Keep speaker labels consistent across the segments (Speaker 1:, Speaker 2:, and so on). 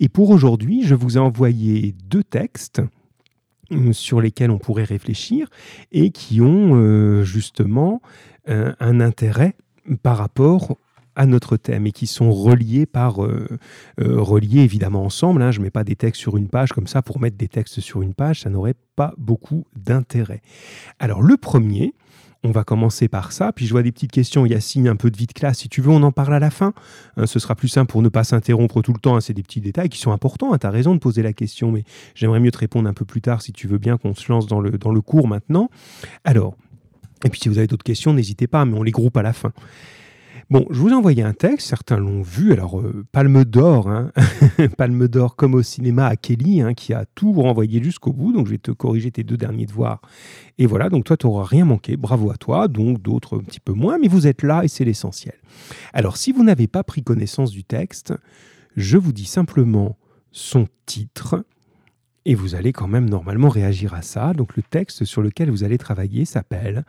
Speaker 1: Et pour aujourd'hui, je vous ai envoyé deux textes euh, sur lesquels on pourrait réfléchir et qui ont euh, justement un intérêt par rapport à notre thème et qui sont reliés par euh, euh, reliés évidemment ensemble. Hein. Je ne mets pas des textes sur une page comme ça pour mettre des textes sur une page, ça n'aurait pas beaucoup d'intérêt. Alors le premier, on va commencer par ça, puis je vois des petites questions, Yacine, un peu de vie de classe, si tu veux, on en parle à la fin. Hein, ce sera plus simple pour ne pas s'interrompre tout le temps, hein. c'est des petits détails qui sont importants, tu as raison de poser la question, mais j'aimerais mieux te répondre un peu plus tard si tu veux bien qu'on se lance dans le, dans le cours maintenant. Alors, et puis si vous avez d'autres questions, n'hésitez pas, mais on les groupe à la fin. Bon, je vous ai envoyé un texte, certains l'ont vu, alors euh, Palme d'Or, hein, Palme d'Or comme au cinéma à Kelly, hein, qui a tout renvoyé jusqu'au bout, donc je vais te corriger tes deux derniers devoirs. Et voilà, donc toi, tu n'auras rien manqué, bravo à toi, donc d'autres un petit peu moins, mais vous êtes là et c'est l'essentiel. Alors, si vous n'avez pas pris connaissance du texte, je vous dis simplement son titre, et vous allez quand même normalement réagir à ça. Donc le texte sur lequel vous allez travailler s'appelle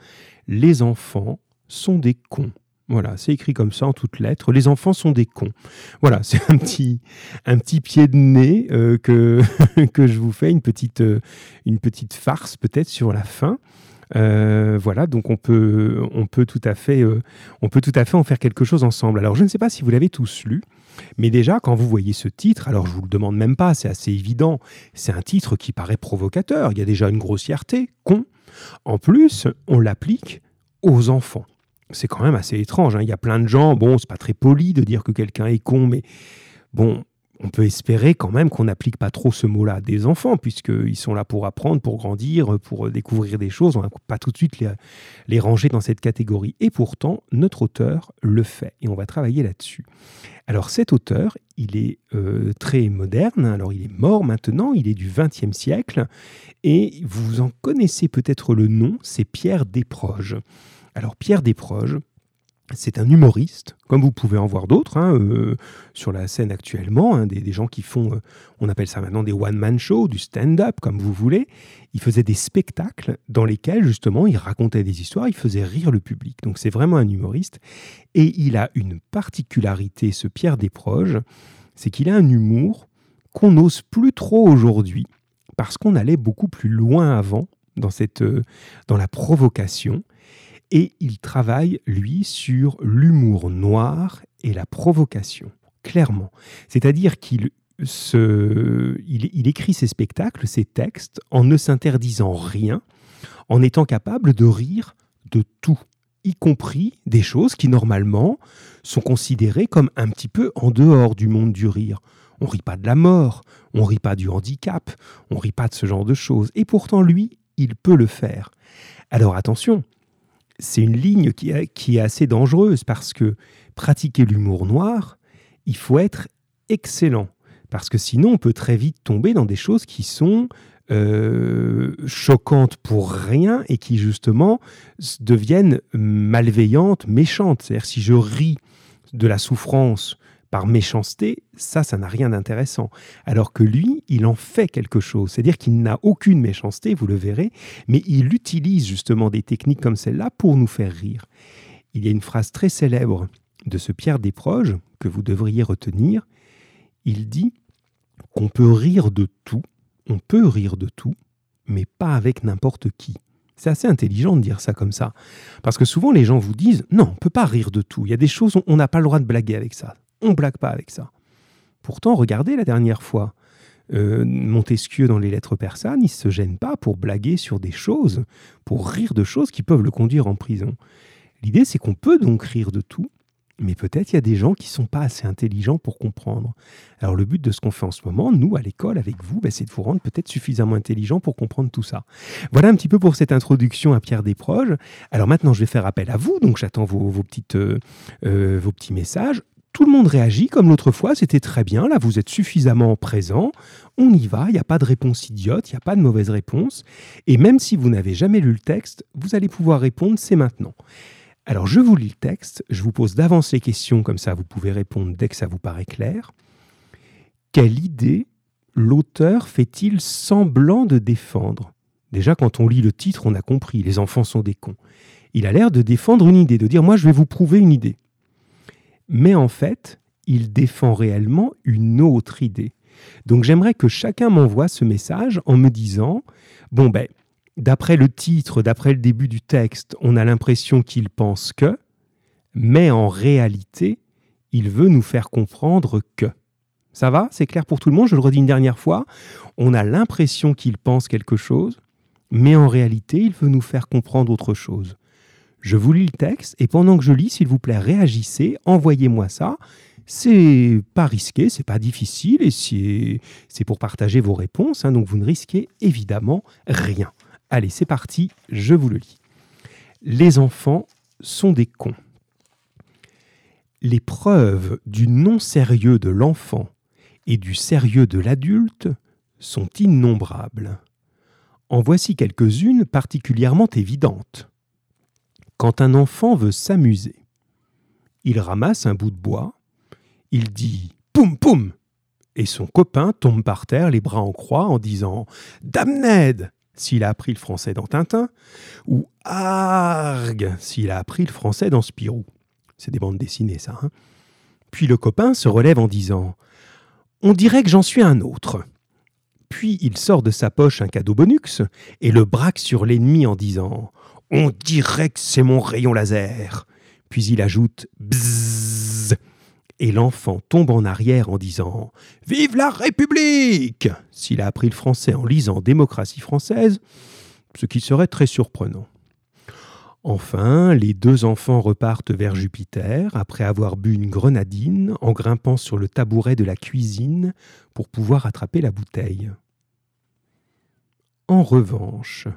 Speaker 1: Les enfants sont des cons. Voilà, c'est écrit comme ça en toutes lettres. Les enfants sont des cons. Voilà, c'est un petit, un petit pied de nez euh, que, que je vous fais, une petite, euh, une petite farce peut-être sur la fin. Euh, voilà, donc on peut, on, peut tout à fait, on peut tout à fait en faire quelque chose ensemble. Alors je ne sais pas si vous l'avez tous lu, mais déjà quand vous voyez ce titre, alors je vous le demande même pas, c'est assez évident, c'est un titre qui paraît provocateur. Il y a déjà une grossièreté, con. En plus, on l'applique aux enfants c'est quand même assez étrange. Hein. Il y a plein de gens, bon, c'est pas très poli de dire que quelqu'un est con, mais bon, on peut espérer quand même qu'on n'applique pas trop ce mot-là à des enfants, puisqu'ils sont là pour apprendre, pour grandir, pour découvrir des choses. On va pas tout de suite les, ranger dans cette catégorie. Et pourtant, notre auteur le fait, et on va travailler là-dessus. Alors cet auteur, il est euh, très moderne, alors il est mort maintenant, il est du XXe siècle, et vous en connaissez peut-être le nom, c'est Pierre Desproges. Alors Pierre Desproges, c'est un humoriste, comme vous pouvez en voir d'autres hein, euh, sur la scène actuellement, hein, des, gens qui font, euh, on appelle ça maintenant des one-man shows, du stand-up, comme vous voulez. Il faisait des spectacles dans lesquels justement il racontait des histoires, il faisait rire le public. Donc c'est vraiment un humoriste. Et il a une particularité, ce Pierre Desproges, c'est qu'il a un humour qu'on n'ose plus trop aujourd'hui, parce qu'on allait beaucoup plus loin avant dans, cette, euh, dans la provocation. Et il travaille, lui, sur l'humour noir et la provocation, clairement. C'est-à-dire qu'il il, écrit ses spectacles, ses textes, en ne s'interdisant rien, en étant capable de rire de tout, y compris des choses qui, normalement, sont considérées comme un petit peu en dehors du monde du rire. On rit pas de la mort, on rit pas du handicap, on rit pas de ce genre de choses. Et pourtant, lui, il peut le faire. Alors attention, c'est une ligne qui, est assez dangereuse parce que pratiquer l'humour noir, il faut être excellent. Parce que sinon, on peut très vite tomber dans des choses qui sont euh, choquantes pour rien et qui justement deviennent malveillantes, méchantes. C'est-à-dire si je ris de la souffrance par méchanceté, ça, ça n'a rien d'intéressant. Alors que lui, il en fait quelque chose. C'est-à-dire qu'il n'a aucune méchanceté, vous le verrez, mais il utilise justement des techniques comme celle-là pour nous faire rire. Il y a une phrase très célèbre de ce Pierre Desproges que vous devriez retenir. Il dit qu'on peut rire de tout, on peut rire de tout, mais pas avec n'importe qui. C'est assez intelligent de dire ça comme ça. Parce que souvent les gens vous disent non, on ne peut pas rire de tout. Il y a des choses, on n'a pas le droit de blaguer avec ça. On blague pas avec ça. Pourtant, regardez la dernière fois. Euh, Montesquieu, dans les lettres persanes, il ne se gêne pas pour blaguer sur des choses, pour rire de choses qui peuvent le conduire en prison. L'idée, c'est qu'on peut donc rire de tout, mais peut-être il y a des gens qui ne sont pas assez intelligents pour comprendre. Alors le but de ce qu'on fait en ce moment, nous, à l'école, avec vous, ben, c'est de vous rendre peut-être suffisamment intelligent pour comprendre tout ça. Voilà un petit peu pour cette introduction à Pierre Desproges. Alors maintenant, je vais faire appel à vous, donc j'attends vos, petites, euh, euh, vos petits messages. Tout le monde réagit comme l'autre fois, c'était très bien, là vous êtes suffisamment présent, on y va, il n'y a pas de réponse idiote, il n'y a pas de mauvaise réponse, et même si vous n'avez jamais lu le texte, vous allez pouvoir répondre, c'est maintenant. Alors je vous lis le texte, je vous pose d'avance les questions, comme ça vous pouvez répondre dès que ça vous paraît clair. Quelle idée l'auteur fait-il semblant de défendre? Déjà quand on lit le titre, on a compris, les enfants sont des cons. Il a l'air de défendre une idée, de dire moi je vais vous prouver une idée. Mais en fait, il défend réellement une autre idée. Donc j'aimerais que chacun m'envoie ce message en me disant, bon ben, d'après le titre, d'après le début du texte, on a l'impression qu'il pense que, mais en réalité, il veut nous faire comprendre que. Ça va? C'est clair pour tout le monde? Je le redis une dernière fois. On a l'impression qu'il pense quelque chose, mais en réalité, il veut nous faire comprendre autre chose. Je vous lis le texte et pendant que je lis, s'il vous plaît, réagissez, envoyez-moi ça. C'est pas risqué, c'est pas difficile et c'est pour partager vos réponses, hein, donc vous ne risquez évidemment rien. Allez, c'est parti, je vous le lis. Les enfants sont des cons. Les preuves du non-sérieux de l'enfant et du sérieux de l'adulte sont innombrables. En voici quelques-unes particulièrement évidentes. Quand un enfant veut s'amuser, il ramasse un bout de bois, il dit Poum poum et son copain tombe par terre les bras en croix en disant Damned s'il a appris le français dans Tintin, ou Arg s'il a appris le français dans Spirou. C'est des bandes dessinées, ça. Hein Puis le copain se relève en disant On dirait que j'en suis un autre. Puis il sort de sa poche un cadeau bonux et le braque sur l'ennemi en disant On dirait que c'est mon rayon laser. Puis il ajoute Bzzz et l'enfant tombe en arrière en disant Vive la République s'il a appris le français en lisant Démocratie française, ce qui serait très surprenant. Enfin, les deux enfants repartent vers Jupiter après avoir bu une grenadine en grimpant sur le tabouret de la cuisine pour pouvoir attraper la bouteille. En revanche,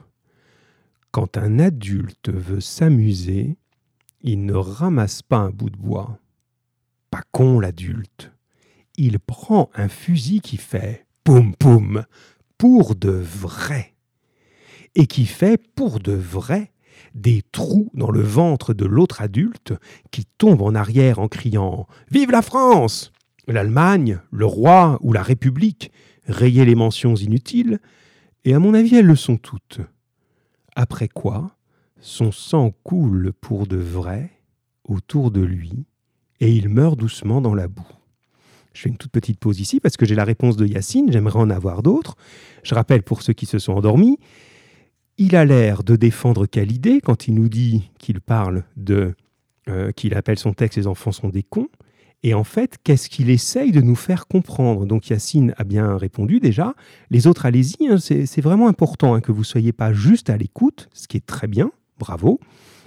Speaker 1: quand un adulte veut s'amuser, il ne ramasse pas un bout de bois pas con l'adulte. Il prend un fusil qui fait poum poum pour de vrai. Et qui fait pour de vrai des trous dans le ventre de l'autre adulte qui tombe en arrière en criant Vive la France L'Allemagne, le roi ou la République, rayer les mentions inutiles, et à mon avis elles le sont toutes. Après quoi, son sang coule pour de vrai autour de lui, et il meurt doucement dans la boue. Je fais une toute petite pause ici parce que j'ai la réponse de Yacine, j'aimerais en avoir d'autres. Je rappelle pour ceux qui se sont endormis, il a l'air de défendre quelle idée quand il nous dit qu'il parle de euh, qu'il appelle son texte Les enfants sont des cons. Et en fait, qu'est-ce qu'il essaye de nous faire comprendre? Donc Yacine a bien répondu déjà. Les autres, allez-y, hein, c'est vraiment important hein, que vous ne soyez pas juste à l'écoute, ce qui est très bien, bravo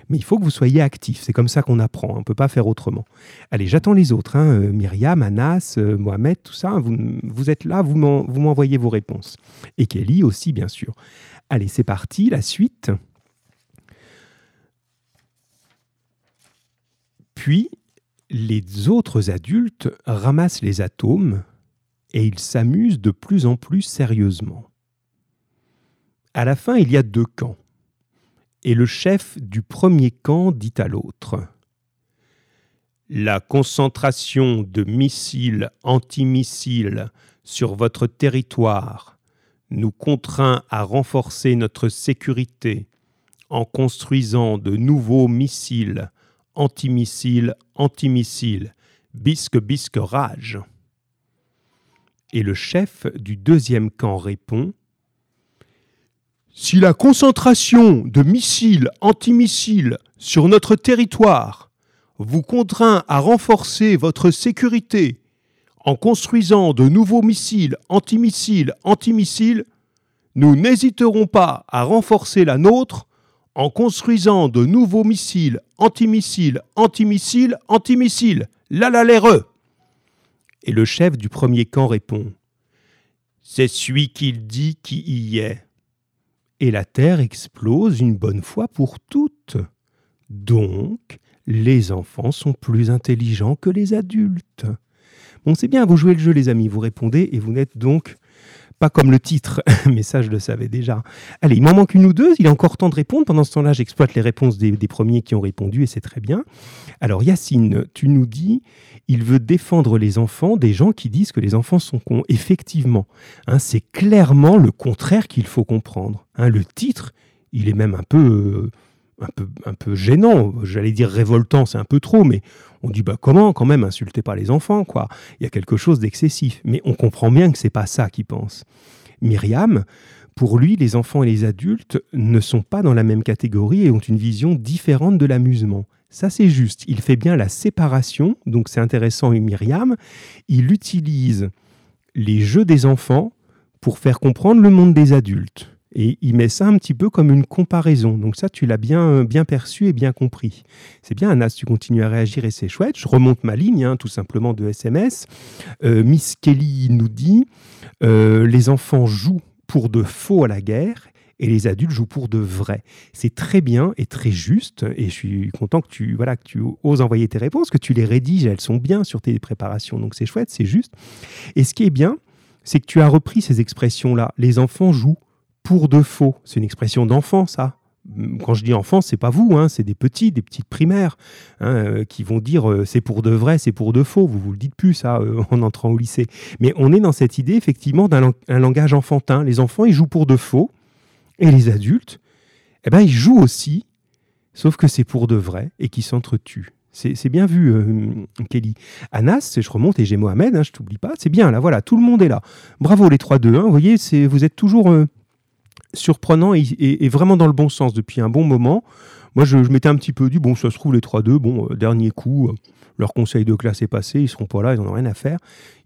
Speaker 1: mais il faut que vous soyez actif. C'est comme ça qu'on apprend. On ne peut pas faire autrement. Allez, j'attends les autres. Hein. Euh, Myriam, Anas, euh, Mohamed, tout ça. Vous, êtes là, vous m'envoyez vos réponses. Et Kelly aussi, bien sûr. Allez, c'est parti. La suite. Puis, les autres adultes ramassent les atomes et ils s'amusent de plus en plus sérieusement. À la fin, il y a deux camps et le chef du premier camp dit à l'autre La concentration de missiles antimissiles sur votre territoire nous contraint à renforcer notre sécurité en construisant de nouveaux missiles antimissiles antimissiles bisque bisque rage. Et le chef du deuxième camp répond si la concentration de missiles antimissiles sur notre territoire vous contraint à renforcer votre sécurité en construisant de nouveaux missiles antimissiles antimissiles, nous n'hésiterons pas à renforcer la nôtre en construisant de nouveaux missiles antimissiles antimissiles antimissiles. La la Et le chef du premier camp répond C'est celui qu'il dit qui y est et la Terre explose une bonne fois pour toutes. Donc, les enfants sont plus intelligents que les adultes. Bon, c'est bien, vous jouez le jeu, les amis, vous répondez et vous n'êtes donc pas comme le titre, mais ça je le savais déjà. Allez, il m'en manque une ou deux, il est encore temps de répondre. Pendant ce temps-là, j'exploite les réponses des, premiers qui ont répondu et c'est très bien. Alors Yacine, tu nous dis, il veut défendre les enfants des gens qui disent que les enfants sont cons. Effectivement, hein, c'est clairement le contraire qu'il faut comprendre. Hein. le titre, il est même un peu... Euh, un peu, un peu gênant, j'allais dire révoltant, c'est un peu trop, mais on dit bah comment quand même insultez pas les enfants quoi. Il y a quelque chose d'excessif, mais on comprend bien que c'est pas ça qu'il pense. Myriam, pour lui, les enfants et les adultes ne sont pas dans la même catégorie et ont une vision différente de l'amusement. Ça, c'est juste. Il fait bien la séparation, donc c'est intéressant, Myriam. Il utilise les jeux des enfants pour faire comprendre le monde des adultes. Et il met ça un petit peu comme une comparaison. Donc ça, tu l'as bien, bien perçu et bien compris. C'est bien, Anas, tu continues à réagir et c'est chouette. Je remonte ma ligne, hein, tout simplement, de SMS. Euh, Miss Kelly nous dit, euh, les enfants jouent pour de faux à la guerre et les adultes jouent pour de vrai. C'est très bien et très juste, et je suis content que tu, voilà, que tu oses envoyer tes réponses, que tu les rédiges, elles sont bien sur tes préparations, donc c'est chouette, c'est juste. Et ce qui est bien, c'est que tu as repris ces expressions-là. Les enfants jouent pour de faux. C'est une expression d'enfant, ça. Quand je dis enfant, c'est pas vous, hein, c'est des petits, des petites primaires, hein, euh, qui vont dire euh, c'est pour de vrai, c'est pour de faux. Vous vous le dites plus ça euh, en entrant au lycée. Mais on est dans cette idée effectivement d'un langage enfantin. Les enfants, ils jouent pour de faux, et les adultes, eh ben, ils jouent aussi, sauf que c'est pour de vrai et qui s'entretuent. C'est bien vu, Kelly. Anas, je remonte et j'ai Mohamed, hein, je t'oublie pas. C'est bien, là, voilà, tout le monde est là. Bravo les 3-2. Hein, vous voyez, vous êtes toujours surprenant et, vraiment dans le bon sens depuis un bon moment. Moi, je, m'étais un petit peu dit, bon, ça se trouve, les 3-2, bon, euh, dernier coup, euh, leur conseil de classe est passé, ils seront pas là, ils n'en ont rien à faire,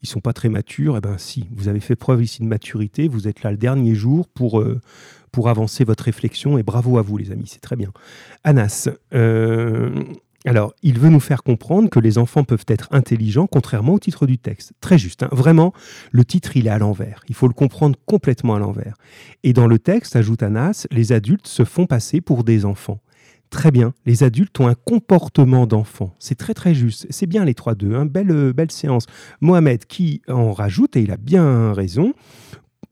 Speaker 1: ils sont pas très matures. Eh ben si, vous avez fait preuve ici de maturité, vous êtes là le dernier jour pour, euh, pour avancer votre réflexion, et bravo à vous, les amis, c'est très bien. Anas, alors, il veut nous faire comprendre que les enfants peuvent être intelligents, contrairement au titre du texte. Très juste, hein. vraiment, le titre, il est à l'envers. Il faut le comprendre complètement à l'envers. Et dans le texte, ajoute Anas, les adultes se font passer pour des enfants. Très bien, les adultes ont un comportement d'enfant. C'est très très juste. C'est bien les 3-2, hein. belle, euh, belle séance. Mohamed qui en rajoute, et il a bien raison.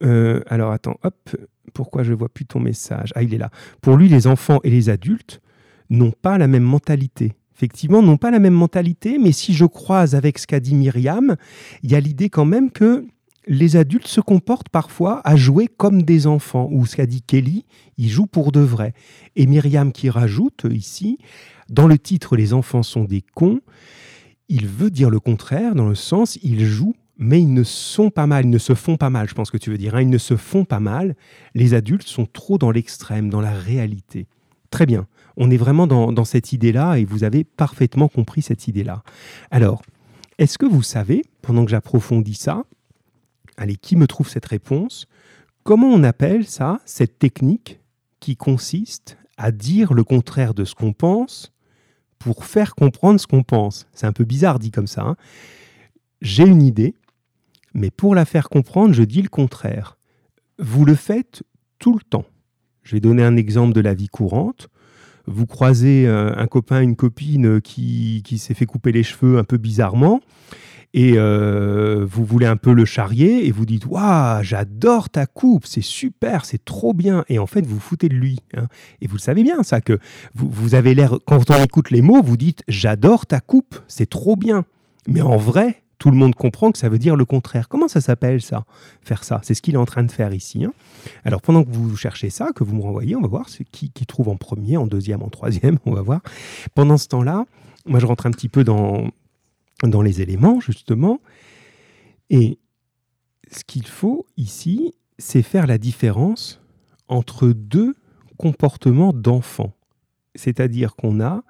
Speaker 1: Euh, alors attends, hop, pourquoi je vois plus ton message? Ah, il est là. Pour lui, les enfants et les adultes n'ont pas la même mentalité effectivement, n'ont pas la même mentalité, mais si je croise avec ce qu'a dit Myriam, il y a l'idée quand même que les adultes se comportent parfois à jouer comme des enfants, ou ce qu'a dit Kelly, ils jouent pour de vrai. Et Myriam qui rajoute ici, dans le titre Les enfants sont des cons, il veut dire le contraire, dans le sens, ils jouent, mais ils ne sont pas mal, ils ne se font pas mal, je pense que tu veux dire, hein. ils ne se font pas mal. Les adultes sont trop dans l'extrême, dans la réalité. Très bien on est vraiment dans, cette idée-là et vous avez parfaitement compris cette idée-là. Alors, est-ce que vous savez, pendant que j'approfondis ça, allez, qui me trouve cette réponse Comment on appelle ça, cette technique qui consiste à dire le contraire de ce qu'on pense pour faire comprendre ce qu'on pense? C'est un peu bizarre dit comme ça. Hein. J'ai une idée, mais pour la faire comprendre, je dis le contraire. Vous le faites tout le temps. Je vais donner un exemple de la vie courante vous croisez euh, un copain, une copine qui, s'est fait couper les cheveux un peu bizarrement, et euh, vous voulez un peu le charrier, et vous dites Waouh, j'adore ta coupe, c'est super, c'est trop bien. Et en fait, vous vous foutez de lui. Hein. Et vous le savez bien, ça, que vous, vous avez l'air, quand on écoute les mots, vous dites J'adore ta coupe, c'est trop bien. Mais en vrai, tout le monde comprend que ça veut dire le contraire. Comment ça s'appelle ça? Faire ça. C'est ce qu'il est en train de faire ici. Hein. Alors pendant que vous cherchez ça, que vous me renvoyez, on va voir qui, qui trouve en premier, en deuxième, en troisième, on va voir. Pendant ce temps-là, moi je rentre un petit peu dans, dans les éléments, justement. Et ce qu'il faut ici, c'est faire la différence entre deux comportements d'enfants. C'est-à-dire qu'on a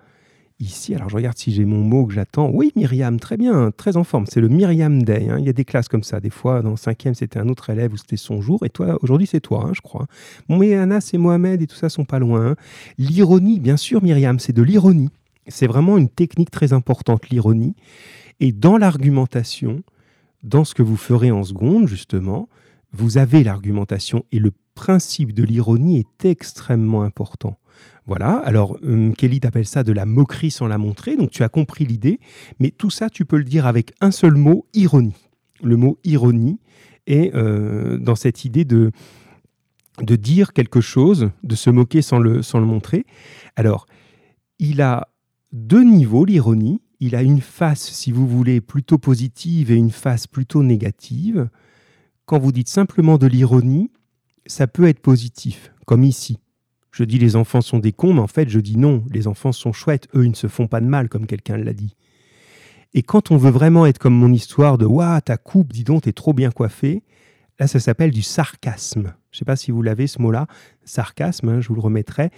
Speaker 1: ici. Alors je regarde si j'ai mon mot que j'attends. Oui, Myriam, très bien, très en forme. C'est le Myriam Day. Hein. Il y a des classes comme ça. Des fois, dans le cinquième, c'était un autre élève ou c'était son jour. Et toi, aujourd'hui, c'est toi, hein, je crois. Bon, mais Anas et Mohamed et tout ça sont pas loin. L'ironie, bien sûr, Myriam, c'est de l'ironie. C'est vraiment une technique très importante, l'ironie. Et dans l'argumentation, dans ce que vous ferez en seconde, justement, vous avez l'argumentation et le principe de l'ironie est extrêmement important. Voilà, alors hum, Kelly t'appelle ça de la moquerie sans la montrer, donc tu as compris l'idée, mais tout ça tu peux le dire avec un seul mot, ironie. Le mot ironie est euh, dans cette idée de, dire quelque chose, de se moquer sans le, sans le montrer. Alors, il a deux niveaux, l'ironie. Il a une face, si vous voulez, plutôt positive et une face plutôt négative. Quand vous dites simplement de l'ironie, ça peut être positif, comme ici Je dis les enfants sont des cons, mais en fait je dis non, les enfants sont chouettes, eux ils ne se font pas de mal comme quelqu'un l'a dit. Et quand on veut vraiment être comme mon histoire de Waouh, ta coupe, dis donc, t'es trop bien coiffé, là ça s'appelle du sarcasme. Je ne sais pas si vous l'avez ce mot-là, sarcasme, hein, je vous le remettrai.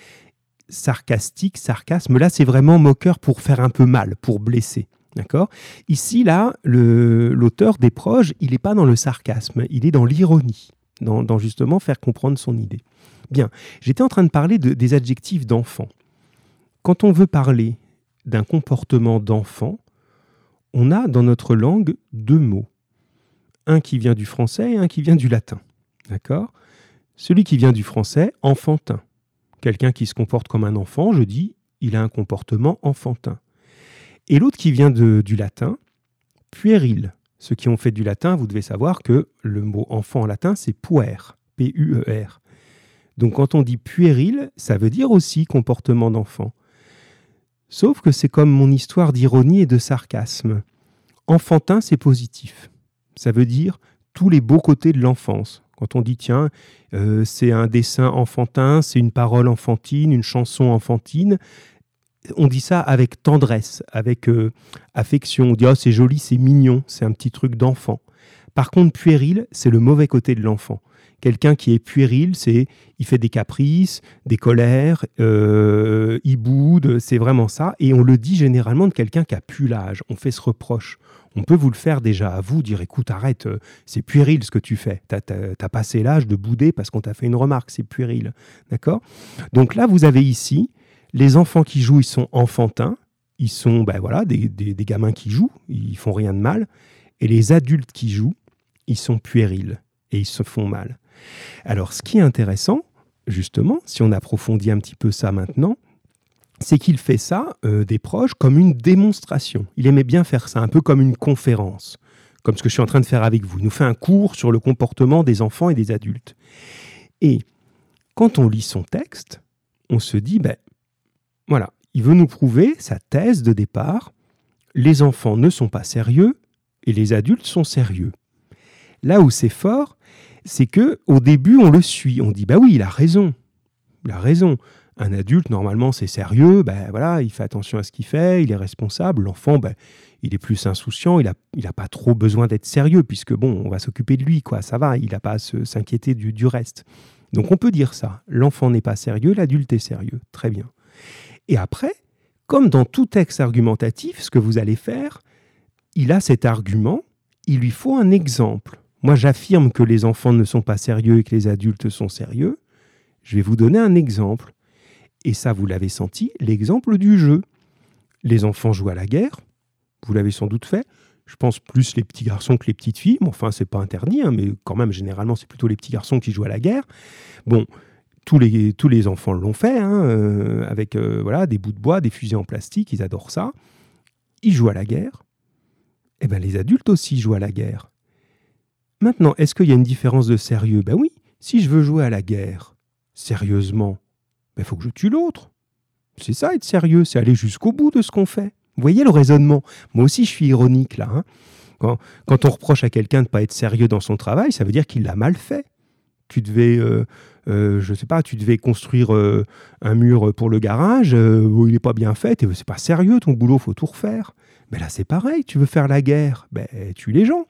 Speaker 1: Sarcastique, sarcasme, là c'est vraiment moqueur pour faire un peu mal, pour blesser. D'accord? Ici, là, l'auteur des proches, il n'est pas dans le sarcasme, il est dans l'ironie, dans, justement faire comprendre son idée. Bien, j'étais en train de parler de, des adjectifs d'enfant. Quand on veut parler d'un comportement d'enfant, on a dans notre langue deux mots. Un qui vient du français et un qui vient du latin. D'accord? Celui qui vient du français, enfantin. Quelqu'un qui se comporte comme un enfant, je dis, il a un comportement enfantin. Et l'autre qui vient du latin, puéril. Ceux qui ont fait du latin, vous devez savoir que le mot enfant en latin, c'est puer, P-U-E-R. Donc quand on dit puéril, ça veut dire aussi comportement d'enfant. Sauf que c'est comme mon histoire d'ironie et de sarcasme. Enfantin, c'est positif. Ça veut dire tous les beaux côtés de l'enfance. Quand on dit, tiens, euh, c'est un dessin enfantin, c'est une parole enfantine, une chanson enfantine, on dit ça avec tendresse, avec euh, affection. On dit, oh, c'est joli, c'est mignon, c'est un petit truc d'enfant. Par contre, puéril, c'est le mauvais côté de l'enfant. Quelqu'un qui est puéril, c'est il fait des caprices, des colères, euh, il boude, c'est vraiment ça. Et on le dit généralement de quelqu'un qui a plus l'âge. On fait ce reproche. On peut vous le faire déjà à vous, dire écoute, arrête, euh, c'est puéril ce que tu fais. Tu as, passé l'âge de bouder parce qu'on t'a fait une remarque, c'est puéril. D'accord? Donc là, vous avez ici les enfants qui jouent, ils sont enfantins. Ils sont ben voilà, des, gamins qui jouent, ils font rien de mal. Et les adultes qui jouent, ils sont puérils et ils se font mal. Alors, ce qui est intéressant, justement, si on approfondit un petit peu ça maintenant, c'est qu'il fait ça, euh, des proches, comme une démonstration. Il aimait bien faire ça, un peu comme une conférence, comme ce que je suis en train de faire avec vous. Il nous fait un cours sur le comportement des enfants et des adultes. Et quand on lit son texte, on se dit, ben, voilà, il veut nous prouver sa thèse de départ. Les enfants ne sont pas sérieux et les adultes sont sérieux. Là où c'est fort, c'est que au début on le suit, on dit bah oui, il a raison. Il a raison. Un adulte normalement c'est sérieux, ben voilà, il fait attention à ce qu'il fait, il est responsable. L'enfant ben, il est plus insouciant, il n'a il a pas trop besoin d'être sérieux puisque bon, on va s'occuper de lui quoi, ça va, il n'a pas à s'inquiéter du, du reste. Donc on peut dire ça. L'enfant n'est pas sérieux, l'adulte est sérieux. Très bien. Et après, comme dans tout texte argumentatif, ce que vous allez faire, il a cet argument, il lui faut un exemple. Moi, j'affirme que les enfants ne sont pas sérieux et que les adultes sont sérieux. Je vais vous donner un exemple. Et ça, vous l'avez senti, l'exemple du jeu. Les enfants jouent à la guerre, vous l'avez sans doute fait. Je pense plus les petits garçons que les petites filles. Bon, enfin, c'est pas interdit, hein, mais quand même, généralement, c'est plutôt les petits garçons qui jouent à la guerre. Bon, tous les, enfants l'ont fait, hein, euh, avec euh, voilà, des bouts de bois, des fusées en plastique, ils adorent ça. Ils jouent à la guerre. Eh bien, les adultes aussi jouent à la guerre. Maintenant, est-ce qu'il y a une différence de sérieux? Ben oui, si je veux jouer à la guerre, sérieusement, il ben faut que je tue l'autre. C'est ça être sérieux, c'est aller jusqu'au bout de ce qu'on fait. Vous voyez le raisonnement? Moi aussi, je suis ironique là. Hein. quand, on reproche à quelqu'un de ne pas être sérieux dans son travail, ça veut dire qu'il l'a mal fait. Tu devais euh, euh, je sais pas, tu devais construire euh, un mur pour le garage, où il n'est pas bien fait, c'est pas sérieux ton boulot, faut tout refaire. Mais là c'est pareil, tu veux faire la guerre, ben tue les gens.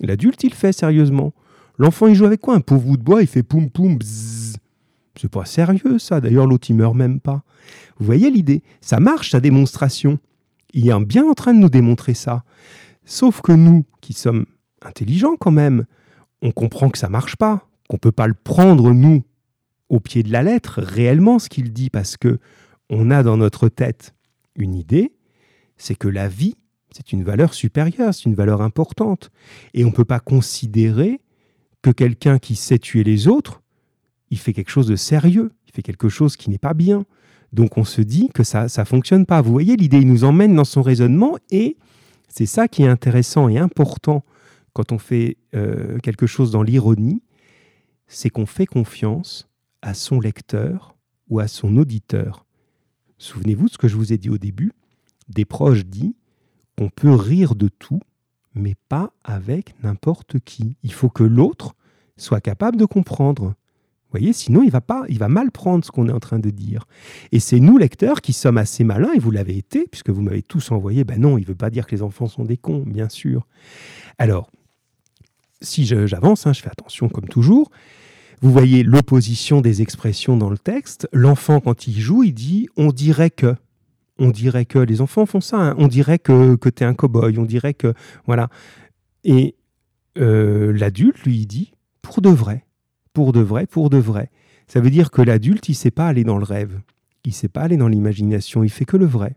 Speaker 1: L'adulte il fait sérieusement. L'enfant il joue avec quoi? Un pauvre bout de bois, il fait poum poum bzzz. C'est pas sérieux ça, d'ailleurs l'autre il meurt même pas. Vous voyez l'idée? Ça marche sa démonstration. Il est bien en train de nous démontrer ça. Sauf que nous, qui sommes intelligents quand même, on comprend que ça marche pas, qu'on peut pas le prendre nous au pied de la lettre réellement ce qu'il dit parce que on a dans notre tête une idée, c'est que la vie, c'est une valeur supérieure, c'est une valeur importante. Et on ne peut pas considérer que quelqu'un qui sait tuer les autres, il fait quelque chose de sérieux, il fait quelque chose qui n'est pas bien. Donc on se dit que ça ne fonctionne pas. Vous voyez, l'idée, il nous emmène dans son raisonnement et c'est ça qui est intéressant et important quand on fait euh, quelque chose dans l'ironie, c'est qu'on fait confiance à son lecteur ou à son auditeur. Souvenez-vous de ce que je vous ai dit au début. Des proches dit qu'on peut rire de tout, mais pas avec n'importe qui. Il faut que l'autre soit capable de comprendre. voyez, sinon il va pas, il va mal prendre ce qu'on est en train de dire. Et c'est nous lecteurs qui sommes assez malins, et vous l'avez été, puisque vous m'avez tous envoyé. Ben non, il veut pas dire que les enfants sont des cons, bien sûr. Alors, si j'avance, hein, je fais attention comme toujours. Vous voyez l'opposition des expressions dans le texte. L'enfant, quand il joue, il dit on dirait que. On dirait que les enfants font ça. Hein. On dirait que, que tu es un cow-boy. On dirait que. Voilà. Et euh, l'adulte, lui, il dit pour de vrai. Pour de vrai, pour de vrai. Ça veut dire que l'adulte, il ne sait pas aller dans le rêve. Il ne sait pas aller dans l'imagination. Il fait que le vrai.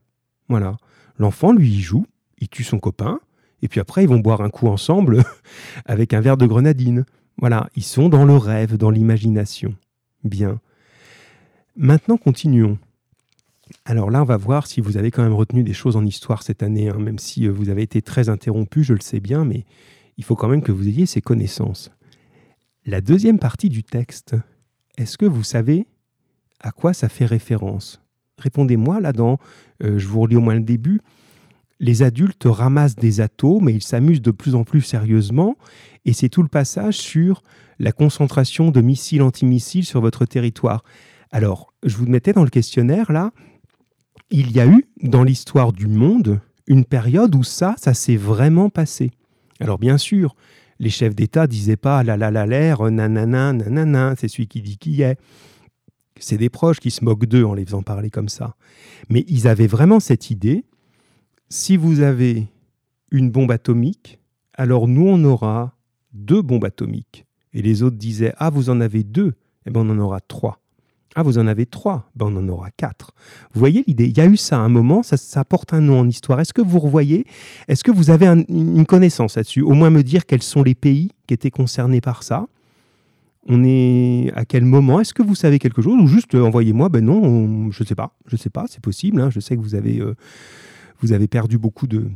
Speaker 1: Voilà. L'enfant, lui, il joue. Il tue son copain. Et puis après, ils vont boire un coup ensemble avec un verre de grenadine. Voilà, ils sont dans le rêve, dans l'imagination. Bien. Maintenant, continuons. Alors là, on va voir si vous avez quand même retenu des choses en histoire cette année, hein, même si euh, vous avez été très interrompu, je le sais bien, mais il faut quand même que vous ayez ces connaissances. La deuxième partie du texte, est-ce que vous savez à quoi ça fait référence? Répondez-moi là-dedans, euh, je vous relis au moins le début les adultes ramassent des atomes et ils s'amusent de plus en plus sérieusement. Et c'est tout le passage sur la concentration de missiles antimissiles sur votre territoire. Alors, je vous mettais dans le questionnaire là, il y a eu dans l'histoire du monde une période où ça, ça s'est vraiment passé. Alors bien sûr, les chefs d'État disaient pas la la la l'air, nanana, nanana, c'est celui qui dit qui est. C'est des proches qui se moquent d'eux en les faisant parler comme ça. Mais ils avaient vraiment cette idée si vous avez une bombe atomique, alors nous, on aura deux bombes atomiques. Et les autres disaient, ah, vous en avez deux, eh bien, on en aura trois. Ah, vous en avez trois, ben, on en aura quatre. Vous voyez l'idée? Il y a eu ça à un moment, ça, porte un nom en histoire. Est-ce que vous revoyez? Est-ce que vous avez une connaissance là-dessus? Au moins me dire quels sont les pays qui étaient concernés par ça. On est à quel moment? Est-ce que vous savez quelque chose? Ou juste euh, envoyez-moi, ben non, je ne sais pas, je ne sais pas, c'est possible. Hein. je sais que vous avez... Euh, vous avez perdu beaucoup de,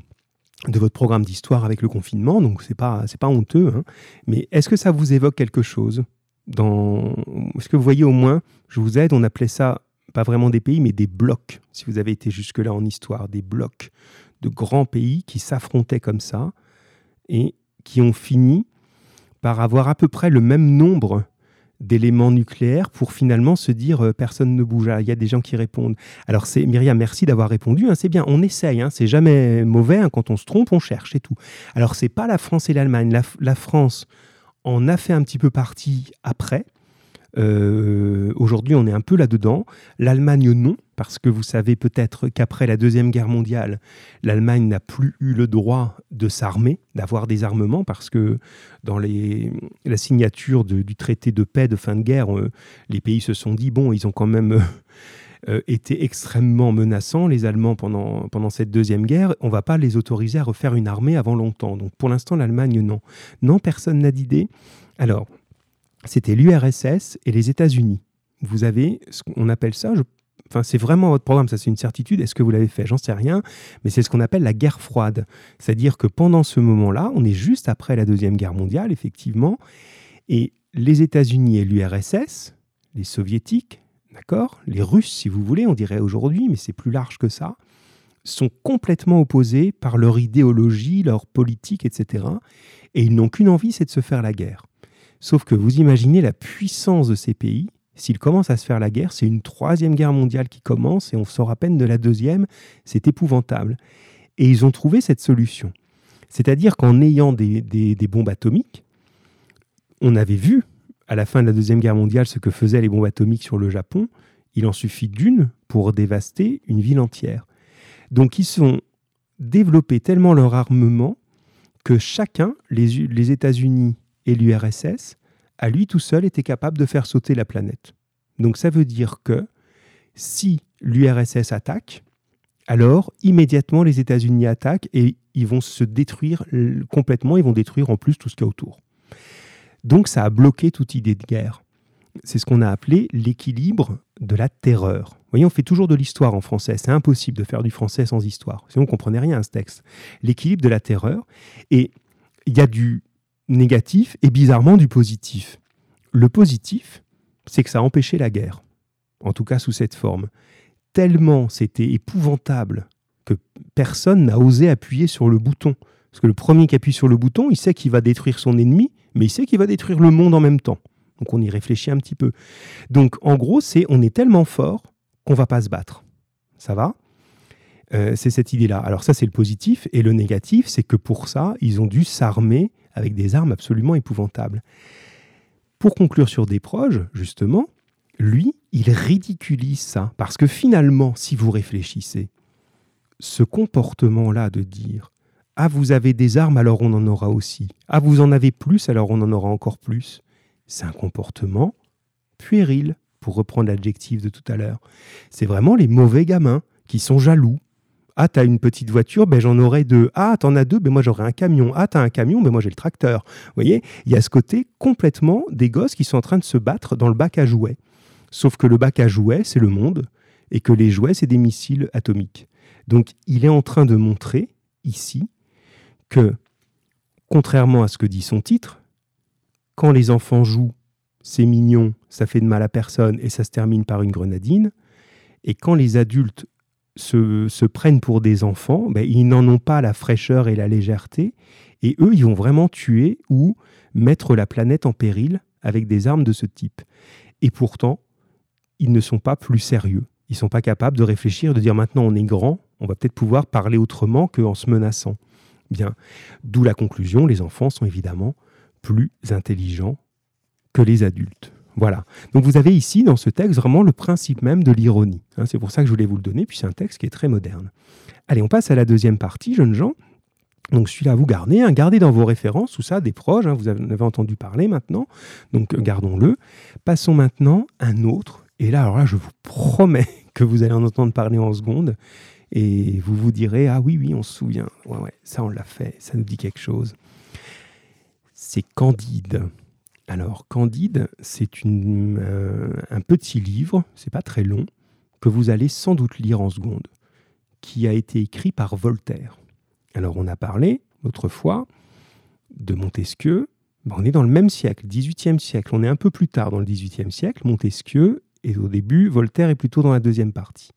Speaker 1: votre programme d'histoire avec le confinement, donc c'est pas pas honteux. Hein. Mais est-ce que ça vous évoque quelque chose dans Est-ce que vous voyez au moins, je vous aide, on appelait ça pas vraiment des pays, mais des blocs. Si vous avez été jusque là en histoire, des blocs de grands pays qui s'affrontaient comme ça et qui ont fini par avoir à peu près le même nombre d'éléments nucléaires pour finalement se dire euh, personne ne bouge. il y a des gens qui répondent. Alors c'est Myriam, merci d'avoir répondu. Hein, c'est bien, on essaye. Hein, c'est jamais mauvais. Hein, quand on se trompe, on cherche et tout. Alors c'est pas la France et l'Allemagne. La, la, France en a fait un petit peu partie après. Euh, aujourd'hui, on est un peu là-dedans. L'Allemagne, non, parce que vous savez peut-être qu'après la Deuxième Guerre mondiale, l'Allemagne n'a plus eu le droit de s'armer, d'avoir des armements, parce que dans la signature du traité de paix de fin de guerre, euh, les pays se sont dit, bon, ils ont quand même... Euh, été extrêmement menaçants, les Allemands, pendant, pendant cette deuxième guerre. On ne va pas les autoriser à refaire une armée avant longtemps. Donc pour l'instant, l'Allemagne, non. Non, personne n'a d'idée. Alors, c'était l'URSS et les États-Unis. Vous avez ce qu'on appelle ça, c'est vraiment votre programme, ça c'est une certitude, est-ce que vous l'avez fait? J'en sais rien, mais c'est ce qu'on appelle la guerre froide. C'est-à-dire que pendant ce moment-là, on est juste après la Deuxième Guerre mondiale, effectivement, et les États-Unis et l'URSS, les soviétiques, d'accord Les Russes, si vous voulez, on dirait aujourd'hui, mais c'est plus large que ça, sont complètement opposés par leur idéologie, leur politique, etc. Et ils n'ont qu'une envie, c'est de se faire la guerre. Sauf que vous imaginez la puissance de ces pays. S'ils commencent à se faire la guerre, c'est une troisième guerre mondiale qui commence et on sort à peine de la deuxième. C'est épouvantable. Et ils ont trouvé cette solution. C'est-à-dire qu'en ayant des, bombes atomiques, on avait vu à la fin de la Deuxième Guerre mondiale ce que faisaient les bombes atomiques sur le Japon. Il en suffit d'une pour dévaster une ville entière. Donc ils sont développés tellement leur armement que chacun, les, les États-Unis et l'URSS, à lui tout seul, était capable de faire sauter la planète. Donc ça veut dire que si l'URSS attaque, alors immédiatement les États-Unis attaquent et ils vont se détruire complètement, ils vont détruire en plus tout ce qu'il y a autour. Donc ça a bloqué toute idée de guerre. C'est ce qu'on a appelé l'équilibre de la terreur. Vous voyez, on fait toujours de l'histoire en français. C'est impossible de faire du français sans histoire. Sinon, on ne comprenait rien à ce texte. L'équilibre de la terreur. Et il y a du négatif et bizarrement du positif. Le positif, c'est que ça a empêché la guerre, en tout cas sous cette forme. Tellement c'était épouvantable que personne n'a osé appuyer sur le bouton. Parce que le premier qui appuie sur le bouton, il sait qu'il va détruire son ennemi, mais il sait qu'il va détruire le monde en même temps. Donc on y réfléchit un petit peu. Donc en gros, c'est on est tellement fort qu'on va pas se battre. Ça va? Euh, C'est cette idée-là. Alors ça, c'est le positif. Et le négatif, c'est que pour ça, ils ont dû s'armer avec des armes absolument épouvantables. Pour conclure sur des proches, justement, lui, il ridiculise ça. Parce que finalement, si vous réfléchissez, ce comportement-là de dire Ah, vous avez des armes, alors on en aura aussi. Ah, vous en avez plus, alors on en aura encore plus. C'est un comportement puéril, pour reprendre l'adjectif de tout à l'heure. C'est vraiment les mauvais gamins qui sont jaloux. Ah, t'as une petite voiture, ben j'en aurai deux. Ah, t'en as deux, ben moi j'aurai un camion. Ah, t'as un camion, ben moi j'ai le tracteur. Vous voyez, il y a ce côté complètement des gosses qui sont en train de se battre dans le bac à jouets. Sauf que le bac à jouets, c'est le monde, et que les jouets, c'est des missiles atomiques. Donc il est en train de montrer ici que, contrairement à ce que dit son titre, quand les enfants jouent, c'est mignon, ça fait de mal à personne et ça se termine par une grenadine. Et quand les adultes se, prennent pour des enfants, ben, ils n'en ont pas la fraîcheur et la légèreté. Et eux, ils vont vraiment tuer ou mettre la planète en péril avec des armes de ce type. Et pourtant, ils ne sont pas plus sérieux. Ils ne sont pas capables de réfléchir, de dire maintenant on est grand, on va peut-être pouvoir parler autrement qu'en se menaçant. Bien, d'où la conclusion, les enfants sont évidemment plus intelligents que les adultes. Voilà. Donc vous avez ici dans ce texte vraiment le principe même de l'ironie. Hein. c'est pour ça que je voulais vous le donner, puis c'est un texte qui est très moderne. Allez, on passe à la deuxième partie, jeunes gens. Donc celui-là, vous gardez, hein, gardez dans vos références tout ça des proches, hein, vous en avez entendu parler maintenant, donc gardons-le. Passons maintenant à un autre, et là, là, je vous promets que vous allez en entendre parler en seconde, et vous vous direz, ah oui, oui, on se souvient, ouais, ouais, ça on l'a fait, ça nous dit quelque chose. C'est Candide. Alors, Candide, c'est euh, un petit livre, c'est pas très long, que vous allez sans doute lire en seconde, qui a été écrit par Voltaire. Alors, on a parlé l'autre fois de Montesquieu. on est dans le même siècle, 18e siècle. On est un peu plus tard dans le 18e siècle. Montesquieu est au début, Voltaire est plutôt dans la deuxième partie.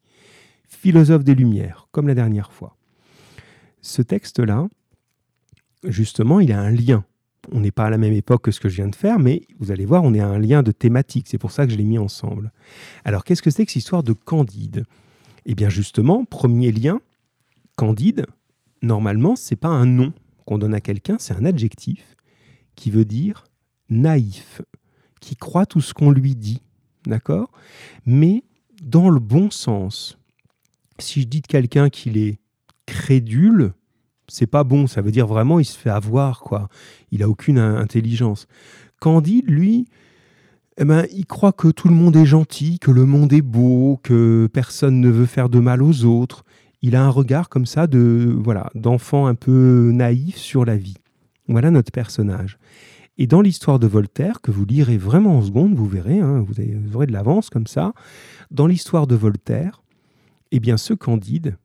Speaker 1: Philosophe des Lumières, comme la dernière fois. Ce texte-là, justement, il a un lien on n'est pas à la même époque que ce que je viens de faire, mais vous allez voir, on est à un lien de thématique. C'est pour ça que je l'ai mis ensemble. Alors, qu'est-ce que c'est que cette histoire de Candide? Eh bien, justement, premier lien, Candide, normalement, c'est pas un nom qu'on donne à quelqu'un, c'est un adjectif qui veut dire naïf, qui croit tout ce qu'on lui dit, d'accord? Mais dans le bon sens. Si je dis de quelqu'un qu'il est crédule, c'est pas bon. Ça veut dire vraiment, il se fait avoir, quoi. Il a aucune intelligence. Candide, lui, eh ben, il croit que tout le monde est gentil, que le monde est beau, que personne ne veut faire de mal aux autres. Il a un regard comme ça de voilà d'enfant un peu naïf sur la vie. Voilà notre personnage. Et dans l'histoire de Voltaire, que vous lirez vraiment en seconde, vous verrez, hein, vous, vous aurez de l'avance comme ça, dans l'histoire de Voltaire, eh bien ce Candide,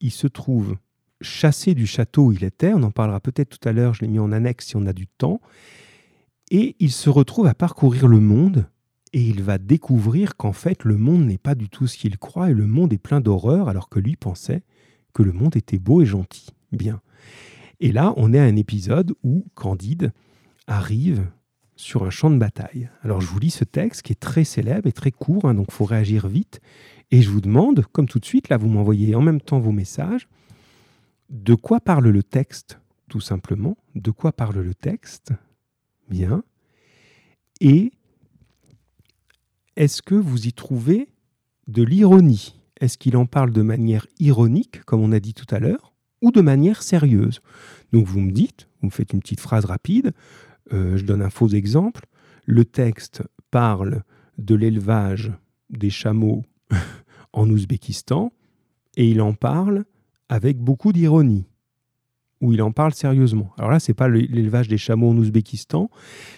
Speaker 1: il se trouve chassé du château où il était, on en parlera peut-être tout à l'heure, je l'ai mis en annexe si on a du temps, et il se retrouve à parcourir le monde, et il va découvrir qu'en fait le monde n'est pas du tout ce qu'il croit, et le monde est plein d'horreur, alors que lui pensait que le monde était beau et gentil. Bien. Et là, on est à un épisode où Candide arrive sur un champ de bataille. Alors je vous lis ce texte qui est très célèbre et très court, hein, donc il faut réagir vite. Et je vous demande, comme tout de suite, là vous m'envoyez en même temps vos messages, de quoi parle le texte Tout simplement, de quoi parle le texte? Bien. Et est-ce que vous y trouvez de l'ironie? Est-ce qu'il en parle de manière ironique, comme on a dit tout à l'heure, ou de manière sérieuse? Donc vous me dites, vous me faites une petite phrase rapide, euh, je donne un faux exemple, le texte parle de l'élevage des chameaux en Ouzbékistan, et il en parle avec beaucoup d'ironie, où il en parle sérieusement. Alors là, c'est pas l'élevage des chameaux en Ouzbékistan,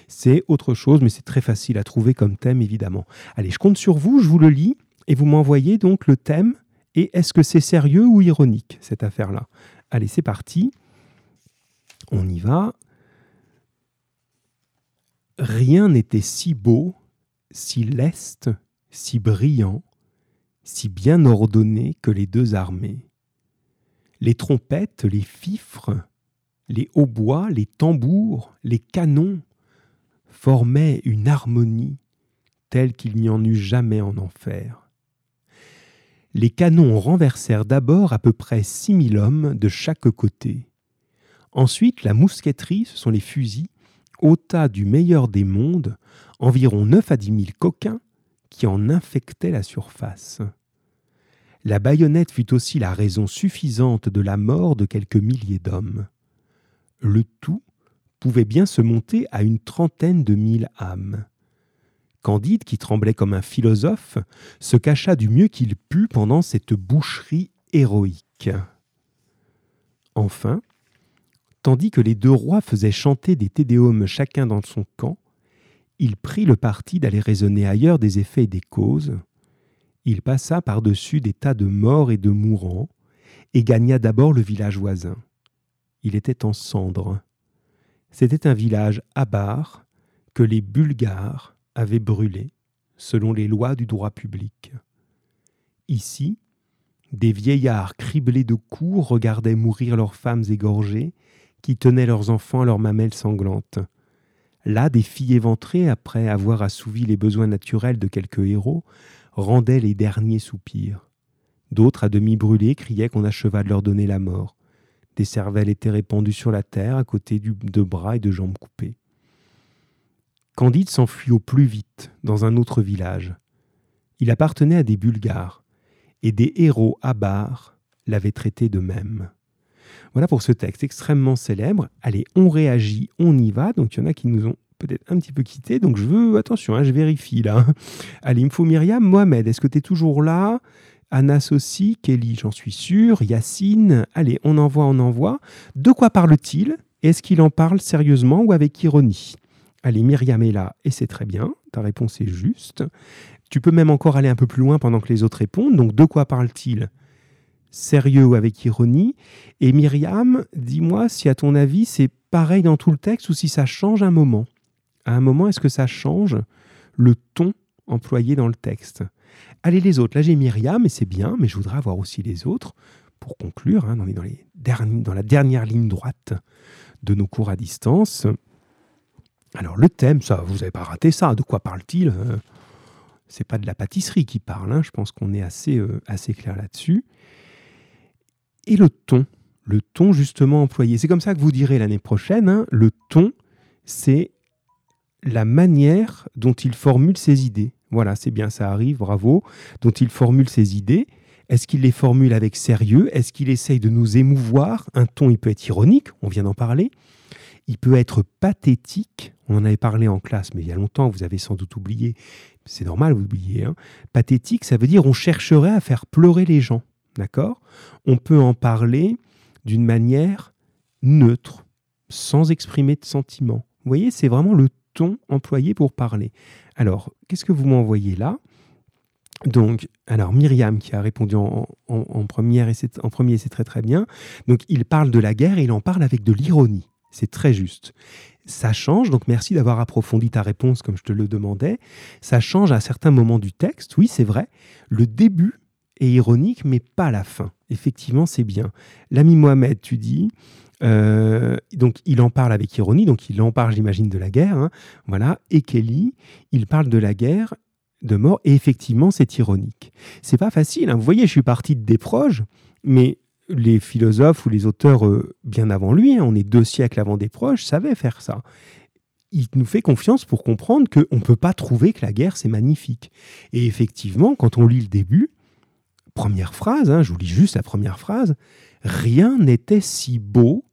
Speaker 1: c'est autre chose, mais c'est très facile à trouver comme thème, évidemment. Allez, je compte sur vous, je vous le lis, et vous m'envoyez donc le thème, et est-ce que c'est sérieux ou ironique, cette affaire-là? Allez, c'est parti. On y va. Rien n'était si beau, si leste, si brillant, si bien ordonné que les deux armées les trompettes, les fifres, les hautbois, les tambours, les canons formaient une harmonie telle qu'il n'y en eut jamais en enfer. Les canons renversèrent d'abord à peu près six mille hommes de chaque côté. Ensuite, la mousqueterie, ce sont les fusils, ôta du meilleur des mondes environ neuf à dix mille coquins qui en infectaient la surface. La baïonnette fut aussi la raison suffisante de la mort de quelques milliers d'hommes. Le tout pouvait bien se monter à une trentaine de mille âmes. Candide, qui tremblait comme un philosophe, se cacha du mieux qu'il put pendant cette boucherie héroïque. Enfin, tandis que les deux rois faisaient chanter des tédéums chacun dans son camp, il prit le parti d'aller raisonner ailleurs des effets et des causes. Il passa par-dessus des tas de morts et de mourants, et gagna d'abord le village voisin. Il était en cendres. C'était un village abare que les Bulgares avaient brûlé selon les lois du droit public. Ici, des vieillards criblés de coups regardaient mourir leurs femmes égorgées, qui tenaient leurs enfants à leurs mamelles sanglantes. Là, des filles éventrées, après avoir assouvi les besoins naturels de quelques héros, rendaient les derniers soupirs. D'autres, à demi brûlés, criaient qu'on acheva de leur donner la mort. Des cervelles étaient répandues sur la terre, à côté de bras et de jambes coupés. Candide s'enfuit au plus vite dans un autre village. Il appartenait à des Bulgares, et des héros abares l'avaient traité de même. Voilà pour ce texte extrêmement célèbre. Allez, on réagit, on y va. Donc il y en a qui nous ont peut-être un petit peu quittés. Donc je veux, attention, hein, je vérifie là. Allez, il me faut Myriam, Mohamed, est-ce que tu es toujours là? Anas aussi, Kelly, j'en suis sûr, Yacine. Allez, on envoie, on envoie. De quoi parle-t-il? Est-ce qu'il en parle sérieusement ou avec ironie? Allez, Myriam est là et c'est très bien. Ta réponse est juste. Tu peux même encore aller un peu plus loin pendant que les autres répondent. Donc, de quoi parle-t-il? Sérieux ou avec ironie? Et Myriam, dis-moi si à ton avis c'est pareil dans tout le texte ou si ça change un moment? À un moment, est-ce que ça change le ton employé dans le texte? Allez les autres, là j'ai Myriam et c'est bien, mais je voudrais avoir aussi les autres pour conclure. Hein, on est dans, les dans la dernière ligne droite de nos cours à distance. Alors le thème, ça, vous n'avez pas raté ça. De quoi parle-t-il? Euh, C'est pas de la pâtisserie qui parle. Hein. Je pense qu'on est assez, euh, assez clair là-dessus. Et le ton, le ton justement employé. C'est comme ça que vous direz l'année prochaine. Hein. le ton, c'est la manière dont il formule ses idées. Voilà, c'est bien, ça arrive, bravo. Dont il formule ses idées. Est-ce qu'il les formule avec sérieux? Est-ce qu'il essaye de nous émouvoir? Un ton, il peut être ironique, on vient d'en parler. Il peut être pathétique, on en avait parlé en classe, mais il y a longtemps, vous avez sans doute oublié, c'est normal, vous oubliez. Hein. Pathétique, ça veut dire on chercherait à faire pleurer les gens, d'accord? On peut en parler d'une manière neutre, sans exprimer de sentiments. Vous voyez, c'est vraiment le ton employé pour parler. Alors, qu'est-ce que vous m'envoyez là? Donc, alors Myriam qui a répondu en, première et en premier, c'est très très bien. Donc, il parle de la guerre et il en parle avec de l'ironie. C'est très juste. Ça change, donc merci d'avoir approfondi ta réponse comme je te le demandais. Ça change à certains moments du texte, oui, c'est vrai. Le début est ironique, mais pas la fin. Effectivement, c'est bien. L'ami Mohamed, tu dis, euh, donc il en parle avec ironie, donc il en parle, j'imagine, de la guerre. Hein. voilà. Et Kelly, il parle de la guerre, de mort, et effectivement, c'est ironique. C'est pas facile. Hein. Vous voyez, je suis parti de des proches, mais les philosophes ou les auteurs euh, bien avant lui, hein, on est deux siècles avant des proches, savaient faire ça. Il nous fait confiance pour comprendre qu'on ne peut pas trouver que la guerre, c'est magnifique. Et effectivement, quand on lit le début, première phrase, je vous lis juste la première phrase, rien n'était si beau,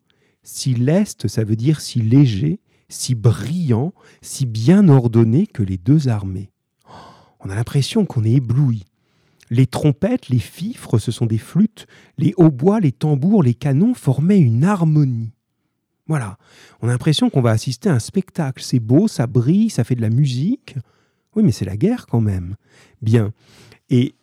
Speaker 1: si leste, ça veut dire si léger, si brillant, si bien ordonné que les deux armées. On a l'impression qu'on est ébloui. Les trompettes, les fifres, ce sont des flûtes, les hautbois, les tambours, les canons formaient une harmonie. Voilà, on a l'impression qu'on va assister à un spectacle. C'est beau, ça brille, ça fait de la musique. Oui, mais c'est la guerre quand même. Bien. Et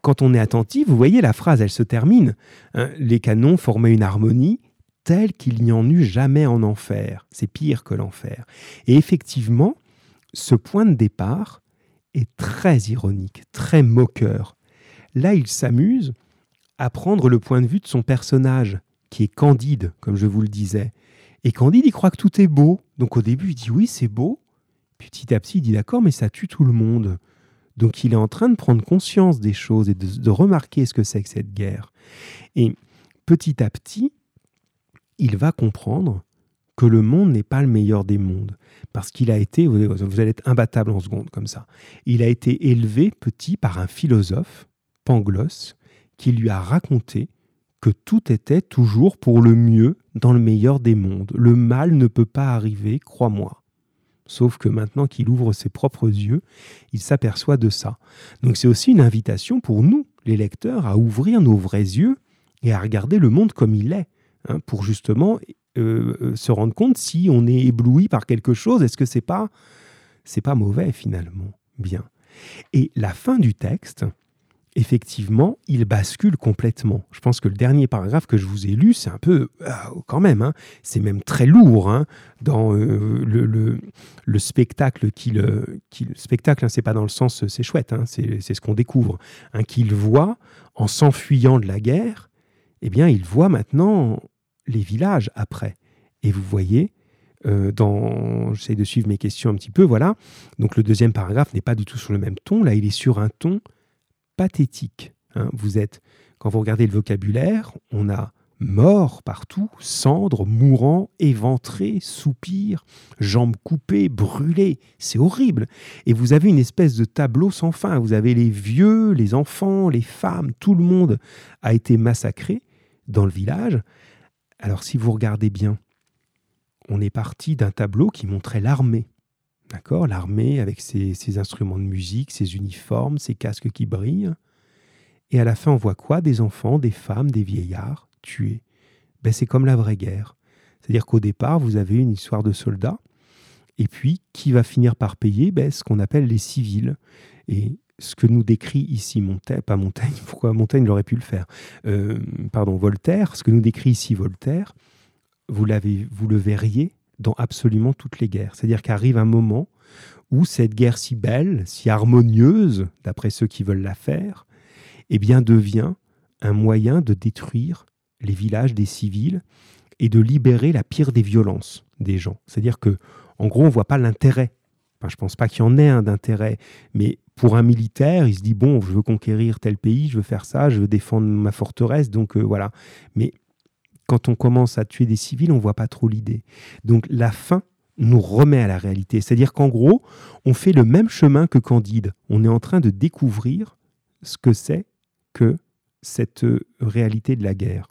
Speaker 1: quand on est attentif, vous voyez, la phrase, elle se termine. Hein, les canons formaient une harmonie telle qu'il n'y en eut jamais en enfer. C'est pire que l'enfer. Et effectivement, ce point de départ est très ironique, très moqueur. Là, il s'amuse à prendre le point de vue de son personnage, qui est Candide, comme je vous le disais. Et Candide, il croit que tout est beau. Donc au début, il dit oui, c'est beau. petit à petit, il dit d'accord, mais ça tue tout le monde. Donc il est en train de prendre conscience des choses et de, remarquer ce que c'est que cette guerre. Et petit à petit, il va comprendre que le monde n'est pas le meilleur des mondes. Parce qu'il a été, vous allez être imbattable en seconde comme ça, il a été élevé petit par un philosophe, Pangloss, qui lui a raconté que tout était toujours pour le mieux dans le meilleur des mondes. Le mal ne peut pas arriver, crois-moi. Sauf que maintenant qu'il ouvre ses propres yeux, il s'aperçoit de ça. Donc c'est aussi une invitation pour nous, les lecteurs, à ouvrir nos vrais yeux et à regarder le monde comme il est, hein, pour justement euh, euh, se rendre compte si on est ébloui par quelque chose, est-ce que c'est pas c'est pas mauvais finalement? Bien. Et la fin du texte, effectivement, il bascule complètement. Je pense que le dernier paragraphe que je vous ai lu, c'est un peu, ah, quand même, hein, c'est même très lourd hein, dans euh, le, le, spectacle qu'il, spectacle, hein, c'est pas dans le sens, c'est chouette, c'est, ce qu'on découvre, qu'il voit en s'enfuyant de la guerre. Eh bien, il voit maintenant les villages après. Et vous voyez, euh, dans, j'essaie de suivre mes questions un petit peu, voilà. Donc le deuxième paragraphe n'est pas du tout sur le même ton. Là, il est sur un ton pathétique. Hein. Vous êtes, quand vous regardez le vocabulaire, on a mort partout, cendres, mourant, éventré, soupir, jambes coupées, brûlées. C'est horrible. Et vous avez une espèce de tableau sans fin. Vous avez les vieux, les enfants, les femmes, tout le monde a été massacré dans le village. Alors si vous regardez bien, on est parti d'un tableau qui montrait l'armée. D'accord? L'armée avec ses, instruments de musique, ses uniformes, ses casques qui brillent. Et à la fin, on voit quoi? Des enfants, des femmes, des vieillards tués. Ben, c'est comme la vraie guerre. C'est-à-dire qu'au départ, vous avez une histoire de soldats. Et puis, qui va finir par payer? Ben, Ce qu'on appelle les civils. Et ce que nous décrit ici Montaigne, pas Montaigne, pourquoi Montaigne l'aurait pu le faire euh, Pardon, Voltaire, ce que nous décrit ici Voltaire, vous, l'avez, vous le verriez dans absolument toutes les guerres. C'est-à-dire qu'arrive un moment où cette guerre si belle, si harmonieuse, d'après ceux qui veulent la faire, eh bien devient un moyen de détruire les villages des civils et de libérer la pire des violences des gens. C'est-à-dire que, en gros, on ne voit pas l'intérêt. Je ne pense pas qu'il y en ait un d'intérêt, mais pour un militaire, il se dit bon, je veux conquérir tel pays, je veux faire ça, je veux défendre ma forteresse, donc euh, voilà. Mais quand on commence à tuer des civils, on voit pas trop l'idée. Donc la fin nous remet à la réalité. C'est-à-dire qu'en gros, on fait le même chemin que Candide. On est en train de découvrir ce que c'est que cette euh, réalité de la guerre.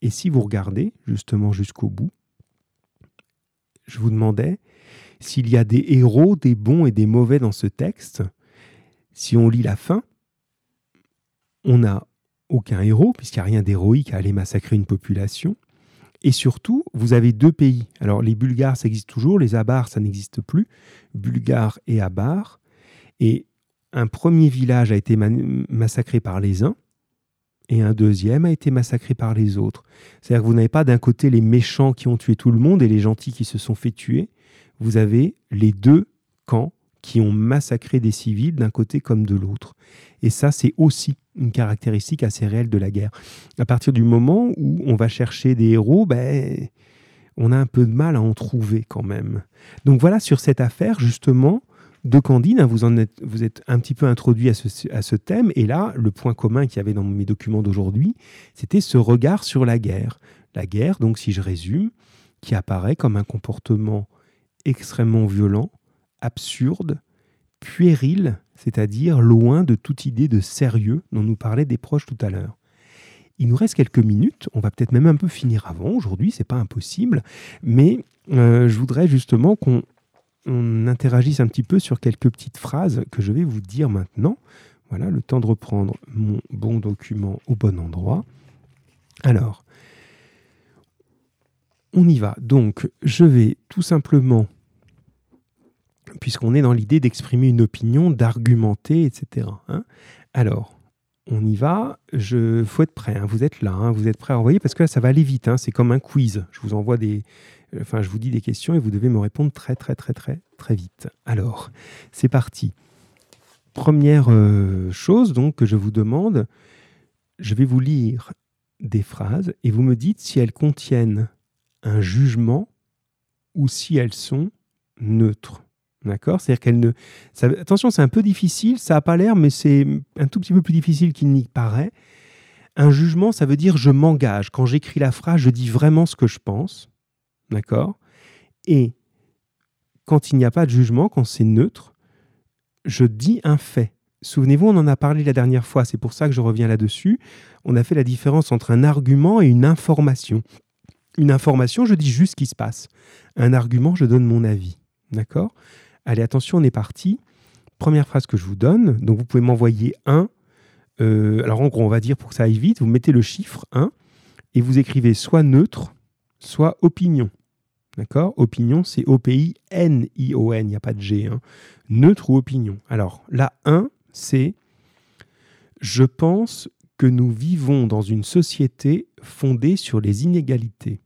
Speaker 1: Et si vous regardez justement jusqu'au bout, je vous demandais s'il y a des héros, des bons et des mauvais dans ce texte. Si on lit la fin, on n'a aucun héros, puisqu'il n'y a rien d'héroïque à aller massacrer une population. Et surtout, vous avez deux pays. Alors, les Bulgares, ça existe toujours, les Abars, ça n'existe plus. Bulgares et Abars. Et un premier village a été massacré par les uns, et un deuxième a été massacré par les autres. C'est-à-dire que vous n'avez pas d'un côté les méchants qui ont tué tout le monde et les gentils qui se sont fait tuer. Vous avez les deux camps qui ont massacré des civils d'un côté comme de l'autre. Et ça, c'est aussi une caractéristique assez réelle de la guerre. À partir du moment où on va chercher des héros, ben, on a un peu de mal à en trouver quand même. Donc voilà sur cette affaire justement de Candide, hein, vous, en êtes, êtes un petit peu introduit à ce, à ce thème, et là, le point commun qu'il y avait dans mes documents d'aujourd'hui, c'était ce regard sur la guerre. La guerre, donc si je résume, qui apparaît comme un comportement extrêmement violent, absurde, puéril, c'est-à-dire loin de toute idée de sérieux dont nous parlaient des proches tout à l'heure. Il nous reste quelques minutes, on va peut-être même un peu finir avant aujourd'hui, c'est pas impossible, mais euh, je voudrais justement qu'on interagisse un petit peu sur quelques petites phrases que je vais vous dire maintenant. Voilà, le temps de reprendre mon bon document au bon endroit. Alors, on y va. Donc, je vais tout simplement puisqu'on est dans l'idée d'exprimer une opinion, d'argumenter, etc. Hein. Alors, on y va. Je faut être prêt. Hein. Vous êtes là. Hein. Vous êtes prêt à envoyer parce que là, ça va aller vite. C'est comme un quiz. Je vous envoie des. Enfin, je vous dis des questions et vous devez me répondre très, très, très, très, très vite. Alors, c'est parti. Première euh, chose donc que je vous demande. Je vais vous lire des phrases et vous me dites si elles contiennent un jugement ou si elles sont neutres. D'accord C'est-à-dire qu'elle ne. attention, c'est un peu difficile, ça n'a pas l'air, mais c'est un tout petit peu plus difficile qu'il n'y paraît. Un jugement, ça veut dire je m'engage. Quand j'écris la phrase, je dis vraiment ce que je pense. D'accord Et quand il n'y a pas de jugement, quand c'est neutre, je dis un fait. Souvenez-vous, on en a parlé la dernière fois, c'est pour ça que je reviens là-dessus. On a fait la différence entre un argument et une information. Une information, je dis juste ce qui se passe. Un argument, je donne mon avis. D'accord? Allez, attention, on est parti. Première phrase que je vous donne. Donc, vous pouvez m'envoyer un. Euh, alors, en gros, on va dire pour que ça aille vite, vous mettez le chiffre 1 et vous écrivez soit neutre, soit opinion. D'accord? Opinion, c'est O-P-I-N-I-O-N, il n'y a pas de G. Hein. Neutre ou opinion. Alors, la 1, c'est Je pense que nous vivons dans une société fondée sur les inégalités.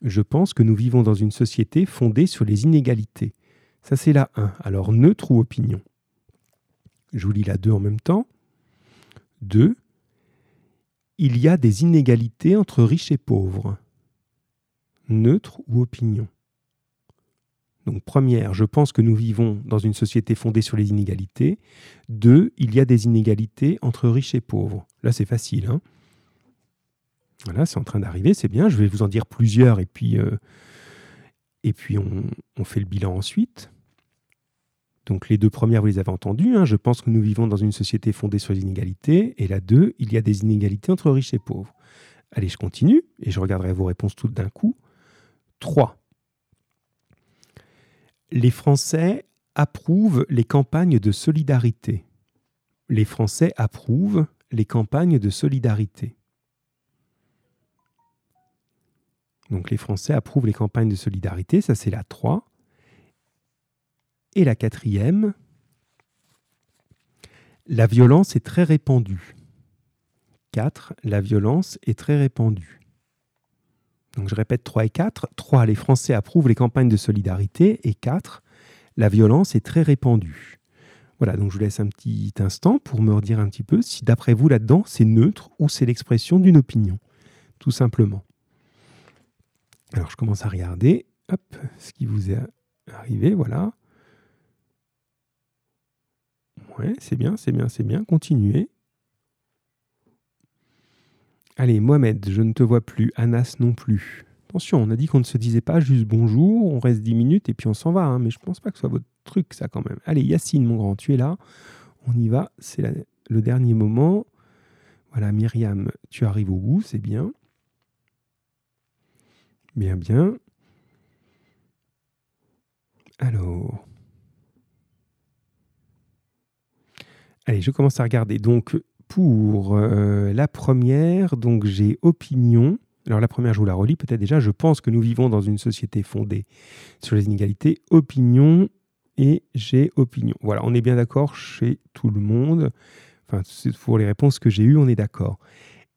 Speaker 1: Je pense que nous vivons dans une société fondée sur les inégalités. Ça, c'est la 1. Alors, neutre ou opinion? Je vous lis la 2 en même temps. 2. Il y a des inégalités entre riches et pauvres. Neutre ou opinion? Donc première, je pense que nous vivons dans une société fondée sur les inégalités. Deux, il y a des inégalités entre riches et pauvres. Là, c'est facile. Hein voilà, c'est en train d'arriver, c'est bien. Je vais vous en dire plusieurs et puis, euh, et puis on, fait le bilan ensuite. Donc les deux premières, vous les avez entendues. Hein. Je pense que nous vivons dans une société fondée sur les inégalités. Et la deux, il y a des inégalités entre riches et pauvres. Allez, je continue et je regarderai vos réponses toutes d'un coup. Trois les Français approuvent les campagnes de solidarité. Les Français approuvent les campagnes de solidarité. Donc les Français approuvent les campagnes de solidarité, ça c'est la 3. Et la quatrième, la violence est très répandue. 4. La violence est très répandue. Donc je répète 3 et 4. 3. Les Français approuvent les campagnes de solidarité. Et 4. La violence est très répandue. Voilà, donc je vous laisse un petit instant pour me redire un petit peu si d'après vous là-dedans c'est neutre ou c'est l'expression d'une opinion, tout simplement. Alors je commence à regarder, hop, ce qui vous est arrivé, voilà. Ouais, c'est bien, c'est bien, c'est bien, continuez. Allez, Mohamed, je ne te vois plus. Anas non plus. Attention, on a dit qu'on ne se disait pas juste bonjour, on reste 10 minutes et puis on s'en va. Hein, mais je ne pense pas que ce soit votre truc, ça, quand même. Allez, Yacine, mon grand, tu es là. On y va. C'est le dernier moment. Voilà, Myriam, tu arrives au bout, c'est bien. Bien, bien. Alors. Allez, je commence à regarder. Donc, pour euh, la première, donc j'ai opinion. Alors la première, je vous la relis peut-être déjà. Je pense que nous vivons dans une société fondée sur les inégalités. Opinion et j'ai opinion. Voilà, on est bien d'accord chez tout le monde. Enfin, pour les réponses que j'ai eues, on est d'accord.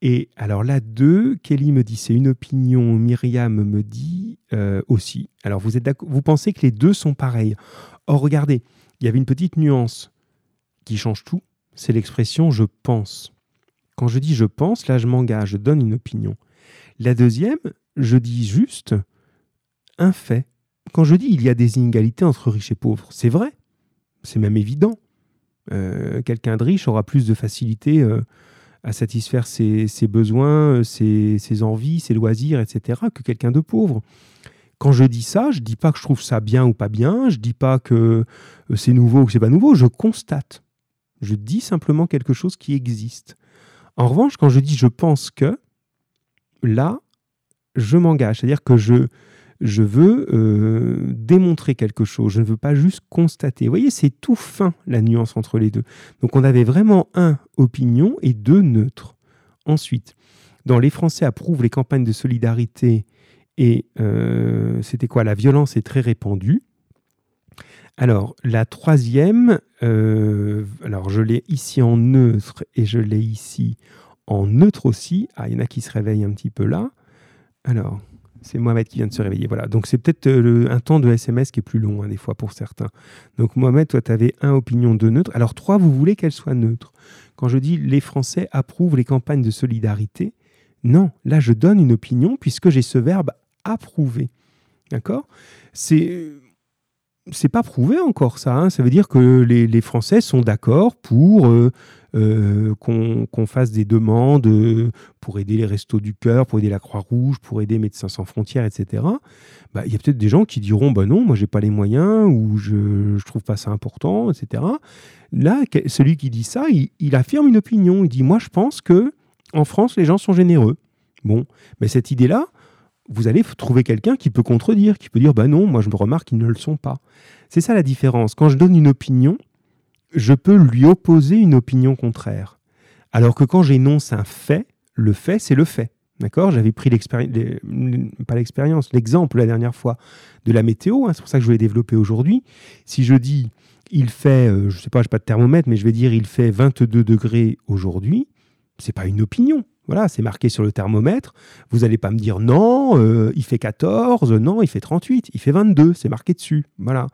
Speaker 1: Et alors là, deux, Kelly me dit c'est une opinion, Myriam me dit euh, aussi. Alors vous êtes vous pensez que les deux sont pareils? Or regardez, il y avait une petite nuance qui change tout c'est l'expression je pense. Quand je dis je pense, là je m'engage, je donne une opinion. La deuxième, je dis juste un fait. Quand je dis il y a des inégalités entre riches et pauvres, c'est vrai, c'est même évident. Euh, quelqu'un de riche aura plus de facilité euh, à satisfaire ses, besoins, ses, ses, envies, ses loisirs, etc., que quelqu'un de pauvre. Quand je dis ça, je ne dis pas que je trouve ça bien ou pas bien, je ne dis pas que euh, c'est nouveau ou que c'est pas nouveau, je constate. Je dis simplement quelque chose qui existe. En revanche, quand je dis je pense que, là, je m'engage. C'est-à-dire que je, je veux euh, démontrer quelque chose. Je ne veux pas juste constater. Vous voyez, c'est tout fin la nuance entre les deux. Donc on avait vraiment un opinion et deux neutres. Ensuite, dans Les Français approuvent les campagnes de solidarité et euh, c'était quoi? La violence est très répandue. Alors, la troisième, euh, alors je l'ai ici en neutre et je l'ai ici en neutre aussi. Ah, il y en a qui se réveillent un petit peu là. Alors, c'est Mohamed qui vient de se réveiller. Voilà. Donc, c'est peut-être euh, un temps de SMS qui est plus long, hein, des fois, pour certains. Donc, Mohamed, toi, tu avais un opinion de neutre. Alors, trois, vous voulez qu'elle soit neutre. Quand je dis les Français approuvent les campagnes de solidarité, non, là, je donne une opinion puisque j'ai ce verbe approuver. D'accord? C'est c'est pas prouvé encore ça. Hein. Ça veut dire que les, Français sont d'accord pour euh, euh, qu'on fasse des demandes euh, pour aider les restos du cœur, pour aider la Croix-Rouge, pour aider Médecins sans frontières, etc. Bah, il y a peut-être des gens qui diront bah non, moi j'ai pas les moyens ou je, trouve pas ça important, etc. Là, celui qui dit ça, il, il affirme une opinion. Il dit moi je pense que en France les gens sont généreux. Bon, mais cette idée-là, vous allez trouver quelqu'un qui peut contredire, qui peut dire bah non, moi je me remarque qu'ils ne le sont pas. C'est ça la différence. Quand je donne une opinion, je peux lui opposer une opinion contraire. Alors que quand j'énonce un fait, le fait, c'est le fait. D'accord? J'avais pris l'expérience, pas l'expérience, l'exemple la dernière fois de la météo, hein, c'est pour ça que je voulais développer aujourd'hui. Si je dis il fait, euh, je ne sais pas, je n'ai pas de thermomètre, mais je vais dire il fait 22 degrés aujourd'hui, c'est pas une opinion, voilà, c'est marqué sur le thermomètre. Vous n'allez pas me dire non, euh, il fait 14, non, il fait 38, il fait 22, c'est marqué dessus. Voilà.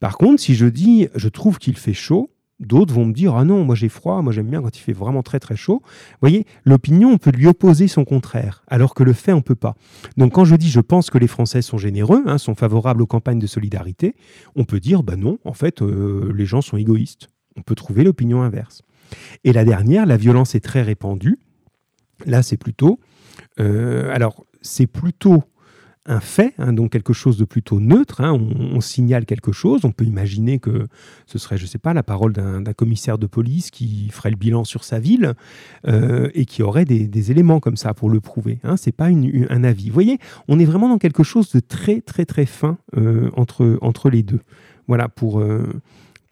Speaker 1: Par contre, si je dis je trouve qu'il fait chaud, d'autres vont me dire ah non, moi j'ai froid, moi j'aime bien quand il fait vraiment très très chaud. Vous voyez, l'opinion, on peut lui opposer son contraire, alors que le fait, on peut pas. Donc quand je dis je pense que les Français sont généreux, hein, sont favorables aux campagnes de solidarité, on peut dire bah non, en fait, euh, les gens sont égoïstes. On peut trouver l'opinion inverse. Et la dernière, la violence est très répandue. Là, c'est plutôt. Euh, alors, c'est plutôt un fait, hein, donc quelque chose de plutôt neutre. Hein. on, signale quelque chose. On peut imaginer que ce serait, je ne sais pas, la parole d'un commissaire de police qui ferait le bilan sur sa ville euh, et qui aurait des, éléments comme ça pour le prouver. Hein. Ce n'est pas un avis. Vous voyez, on est vraiment dans quelque chose de très, très, très fin euh, entre, entre les deux. Voilà, pour,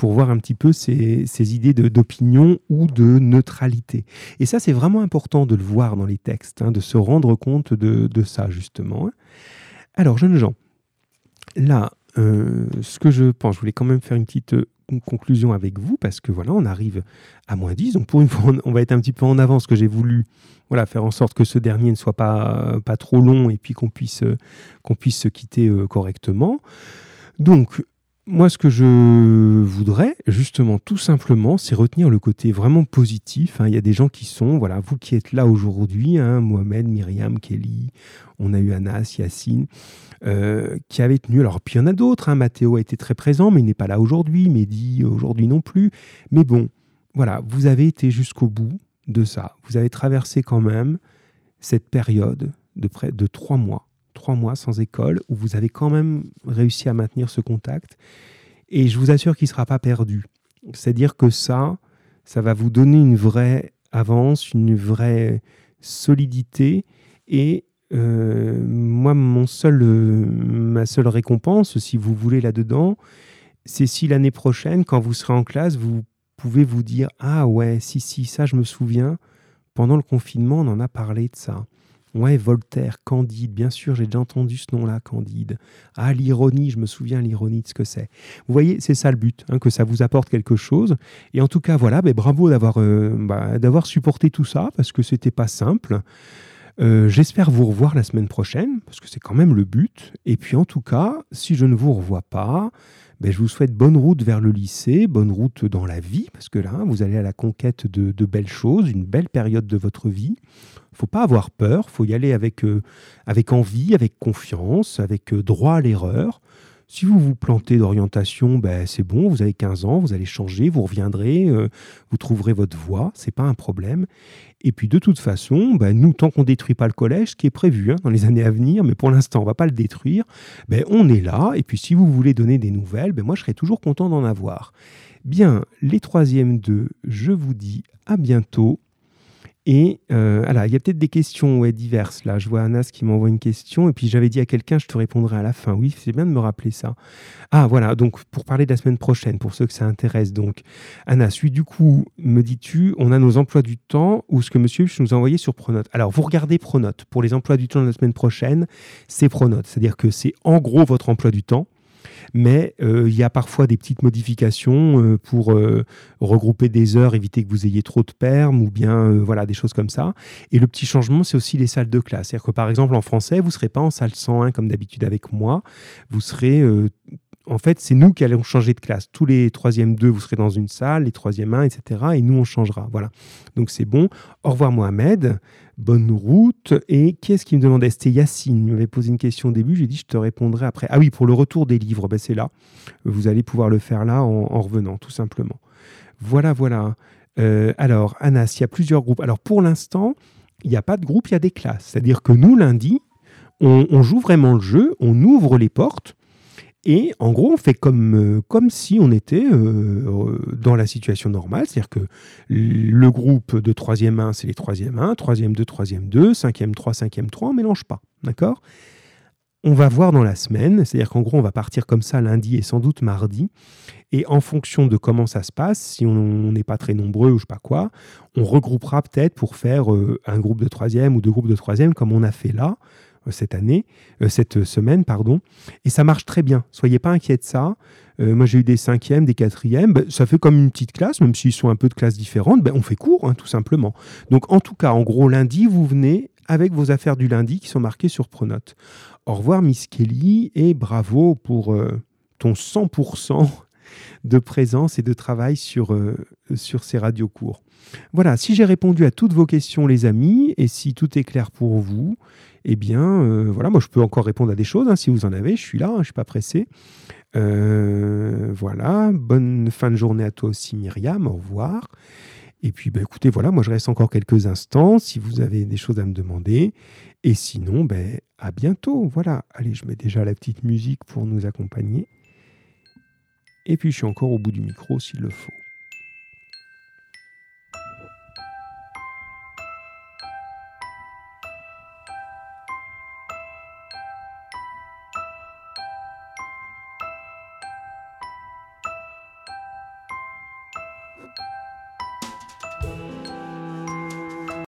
Speaker 1: pour voir un petit peu ces, idées d'opinion ou de neutralité. Et ça, c'est vraiment important de le voir dans les textes, hein, de se rendre compte de, ça, justement. Hein. Alors, jeunes gens, là, euh, ce que je pense, je voulais quand même faire une petite euh, conclusion avec vous, parce que voilà, on arrive à moins 10, donc pour une fois, on va être un petit peu en avance, que j'ai voulu voilà, faire en sorte que ce dernier ne soit pas, pas trop long et puis qu'on puisse, qu'on puisse se quitter euh, correctement. Donc, moi, ce que je voudrais, justement, tout simplement, c'est retenir le côté vraiment positif. Hein. Il y a des gens qui sont, voilà, vous qui êtes là aujourd'hui, hein, Mohamed, Myriam, Kelly, on a eu Anas, Yacine, euh, qui avaient tenu. Alors, puis il y en a d'autres. Hein. Mathéo a été très présent, mais il n'est pas là aujourd'hui. Mehdi, aujourd'hui non plus. Mais bon, voilà, vous avez été jusqu'au bout de ça. Vous avez traversé quand même cette période de près de trois mois trois mois sans école, où vous avez quand même réussi à maintenir ce contact. Et je vous assure qu'il ne sera pas perdu. C'est-à-dire que ça, ça va vous donner une vraie avance, une vraie solidité. Et euh, moi, mon seul, euh, ma seule récompense, si vous voulez là-dedans, c'est si l'année prochaine, quand vous serez en classe, vous pouvez vous dire Ah ouais, si, si, ça, je me souviens, pendant le confinement, on en a parlé de ça. Ouais, Voltaire, Candide, bien sûr, j'ai déjà entendu ce nom-là, Candide. Ah, l'ironie, je me souviens l'ironie de ce que c'est. Vous voyez, c'est ça le but, hein, que ça vous apporte quelque chose. Et en tout cas, voilà, ben, bravo d'avoir euh, bah, d'avoir supporté tout ça, parce que c'était pas simple. Euh, j'espère vous revoir la semaine prochaine, parce que c'est quand même le but. Et puis en tout cas, si je ne vous revois pas, ben, je vous souhaite bonne route vers le lycée, bonne route dans la vie, parce que là, vous allez à la conquête de, belles choses, une belle période de votre vie faut pas avoir peur, faut y aller avec, euh, avec envie, avec confiance, avec euh, droit à l'erreur. Si vous vous plantez d'orientation, ben, c'est bon, vous avez 15 ans, vous allez changer, vous reviendrez, euh, vous trouverez votre voie, c'est pas un problème. Et puis de toute façon, ben, nous, tant qu'on détruit pas le collège, ce qui est prévu hein, dans les années à venir, mais pour l'instant, on va pas le détruire, ben, on est là. Et puis si vous voulez donner des nouvelles, ben, moi, je serai toujours content d'en avoir. Bien, les troisièmes deux, je vous dis à bientôt et euh, il y a peut-être des questions diverses. Là, je vois Anas qui m'envoie une question. Et puis j'avais dit à quelqu'un, je te répondrai à la fin. Oui, c'est bien de me rappeler ça. Ah, voilà. Donc, pour parler de la semaine prochaine, pour ceux que ça intéresse. Donc, Anas, oui, du coup, me dis-tu, on a nos emplois du temps ou ce que monsieur nous a envoyé sur Pronote? Alors, vous regardez Pronote. Pour les emplois du temps de la semaine prochaine, c'est Pronote. C'est-à-dire que c'est en gros votre emploi du temps mais euh, il y a parfois des petites modifications euh, pour euh, regrouper des heures, éviter que vous ayez trop de permes ou bien voilà des choses comme ça. Et le petit changement, c'est aussi les salles de classe. C'est-à-dire que par exemple en français, vous ne serez pas en salle 101 comme d'habitude avec moi, vous serez en fait, c'est nous qui allons changer de classe. Tous les troisièmes deux, vous serez dans une salle, les troisièmes un, etc. Et nous, on changera. Voilà. Donc c'est bon. Au revoir Mohamed. Bonne route. Et qui est-ce qui me demandait C'était Yacine? Il m'avait posé une question au début. J'ai dit, je te répondrai après. Ah oui, pour le retour des livres, ben, c'est là. Vous allez pouvoir le faire là en, revenant, tout simplement. Voilà, voilà. Euh, alors, Anas, il y a plusieurs groupes. Alors, pour l'instant, il n'y a pas de groupe, il y a des classes. C'est-à-dire que nous, lundi, on, joue vraiment le jeu, on ouvre les portes. Et en gros, on fait comme, euh, comme si on était euh, dans la situation normale, c'est-à-dire que le groupe de 3e 1, c'est les 3e 1, 3e 2, 3e 2, 5e 3, 5e 3, on ne mélange pas. D'accord? On va voir dans la semaine, c'est-à-dire qu'en gros, on va partir comme ça lundi et sans doute mardi. Et en fonction de comment ça se passe, si on n'est pas très nombreux ou je sais pas quoi, on regroupera peut-être pour faire euh, un groupe de 3e ou deux groupes de 3e comme on a fait là. Euh, cette année, euh, cette semaine, pardon. Et ça marche très bien. Soyez pas inquiets de ça. Euh, moi, j'ai eu des cinquièmes, des quatrièmes. Ben, ça fait comme une petite classe, même s'ils sont un peu de classes différentes. Ben, on fait court, hein, tout simplement. Donc, en tout cas, en gros, lundi, vous venez avec vos affaires du lundi qui sont marquées sur Pronote. Au revoir, Miss Kelly, et bravo pour ton 100% de présence et de travail sur, sur ces radios courts. Voilà, si j'ai répondu à toutes vos questions, les amis, et si tout est clair pour vous, eh bien, euh, voilà, moi je peux encore répondre à des choses hein, si vous en avez. Je suis là, hein, je ne suis pas pressé. Euh, voilà, bonne fin de journée à toi aussi, Myriam. Au revoir. Et puis, ben, écoutez, voilà, moi je reste encore quelques instants si vous avez des choses à me demander. Et sinon, ben, à bientôt. Voilà, allez, je mets déjà la petite musique pour nous accompagner. Et puis, je suis encore au bout du micro s'il le faut.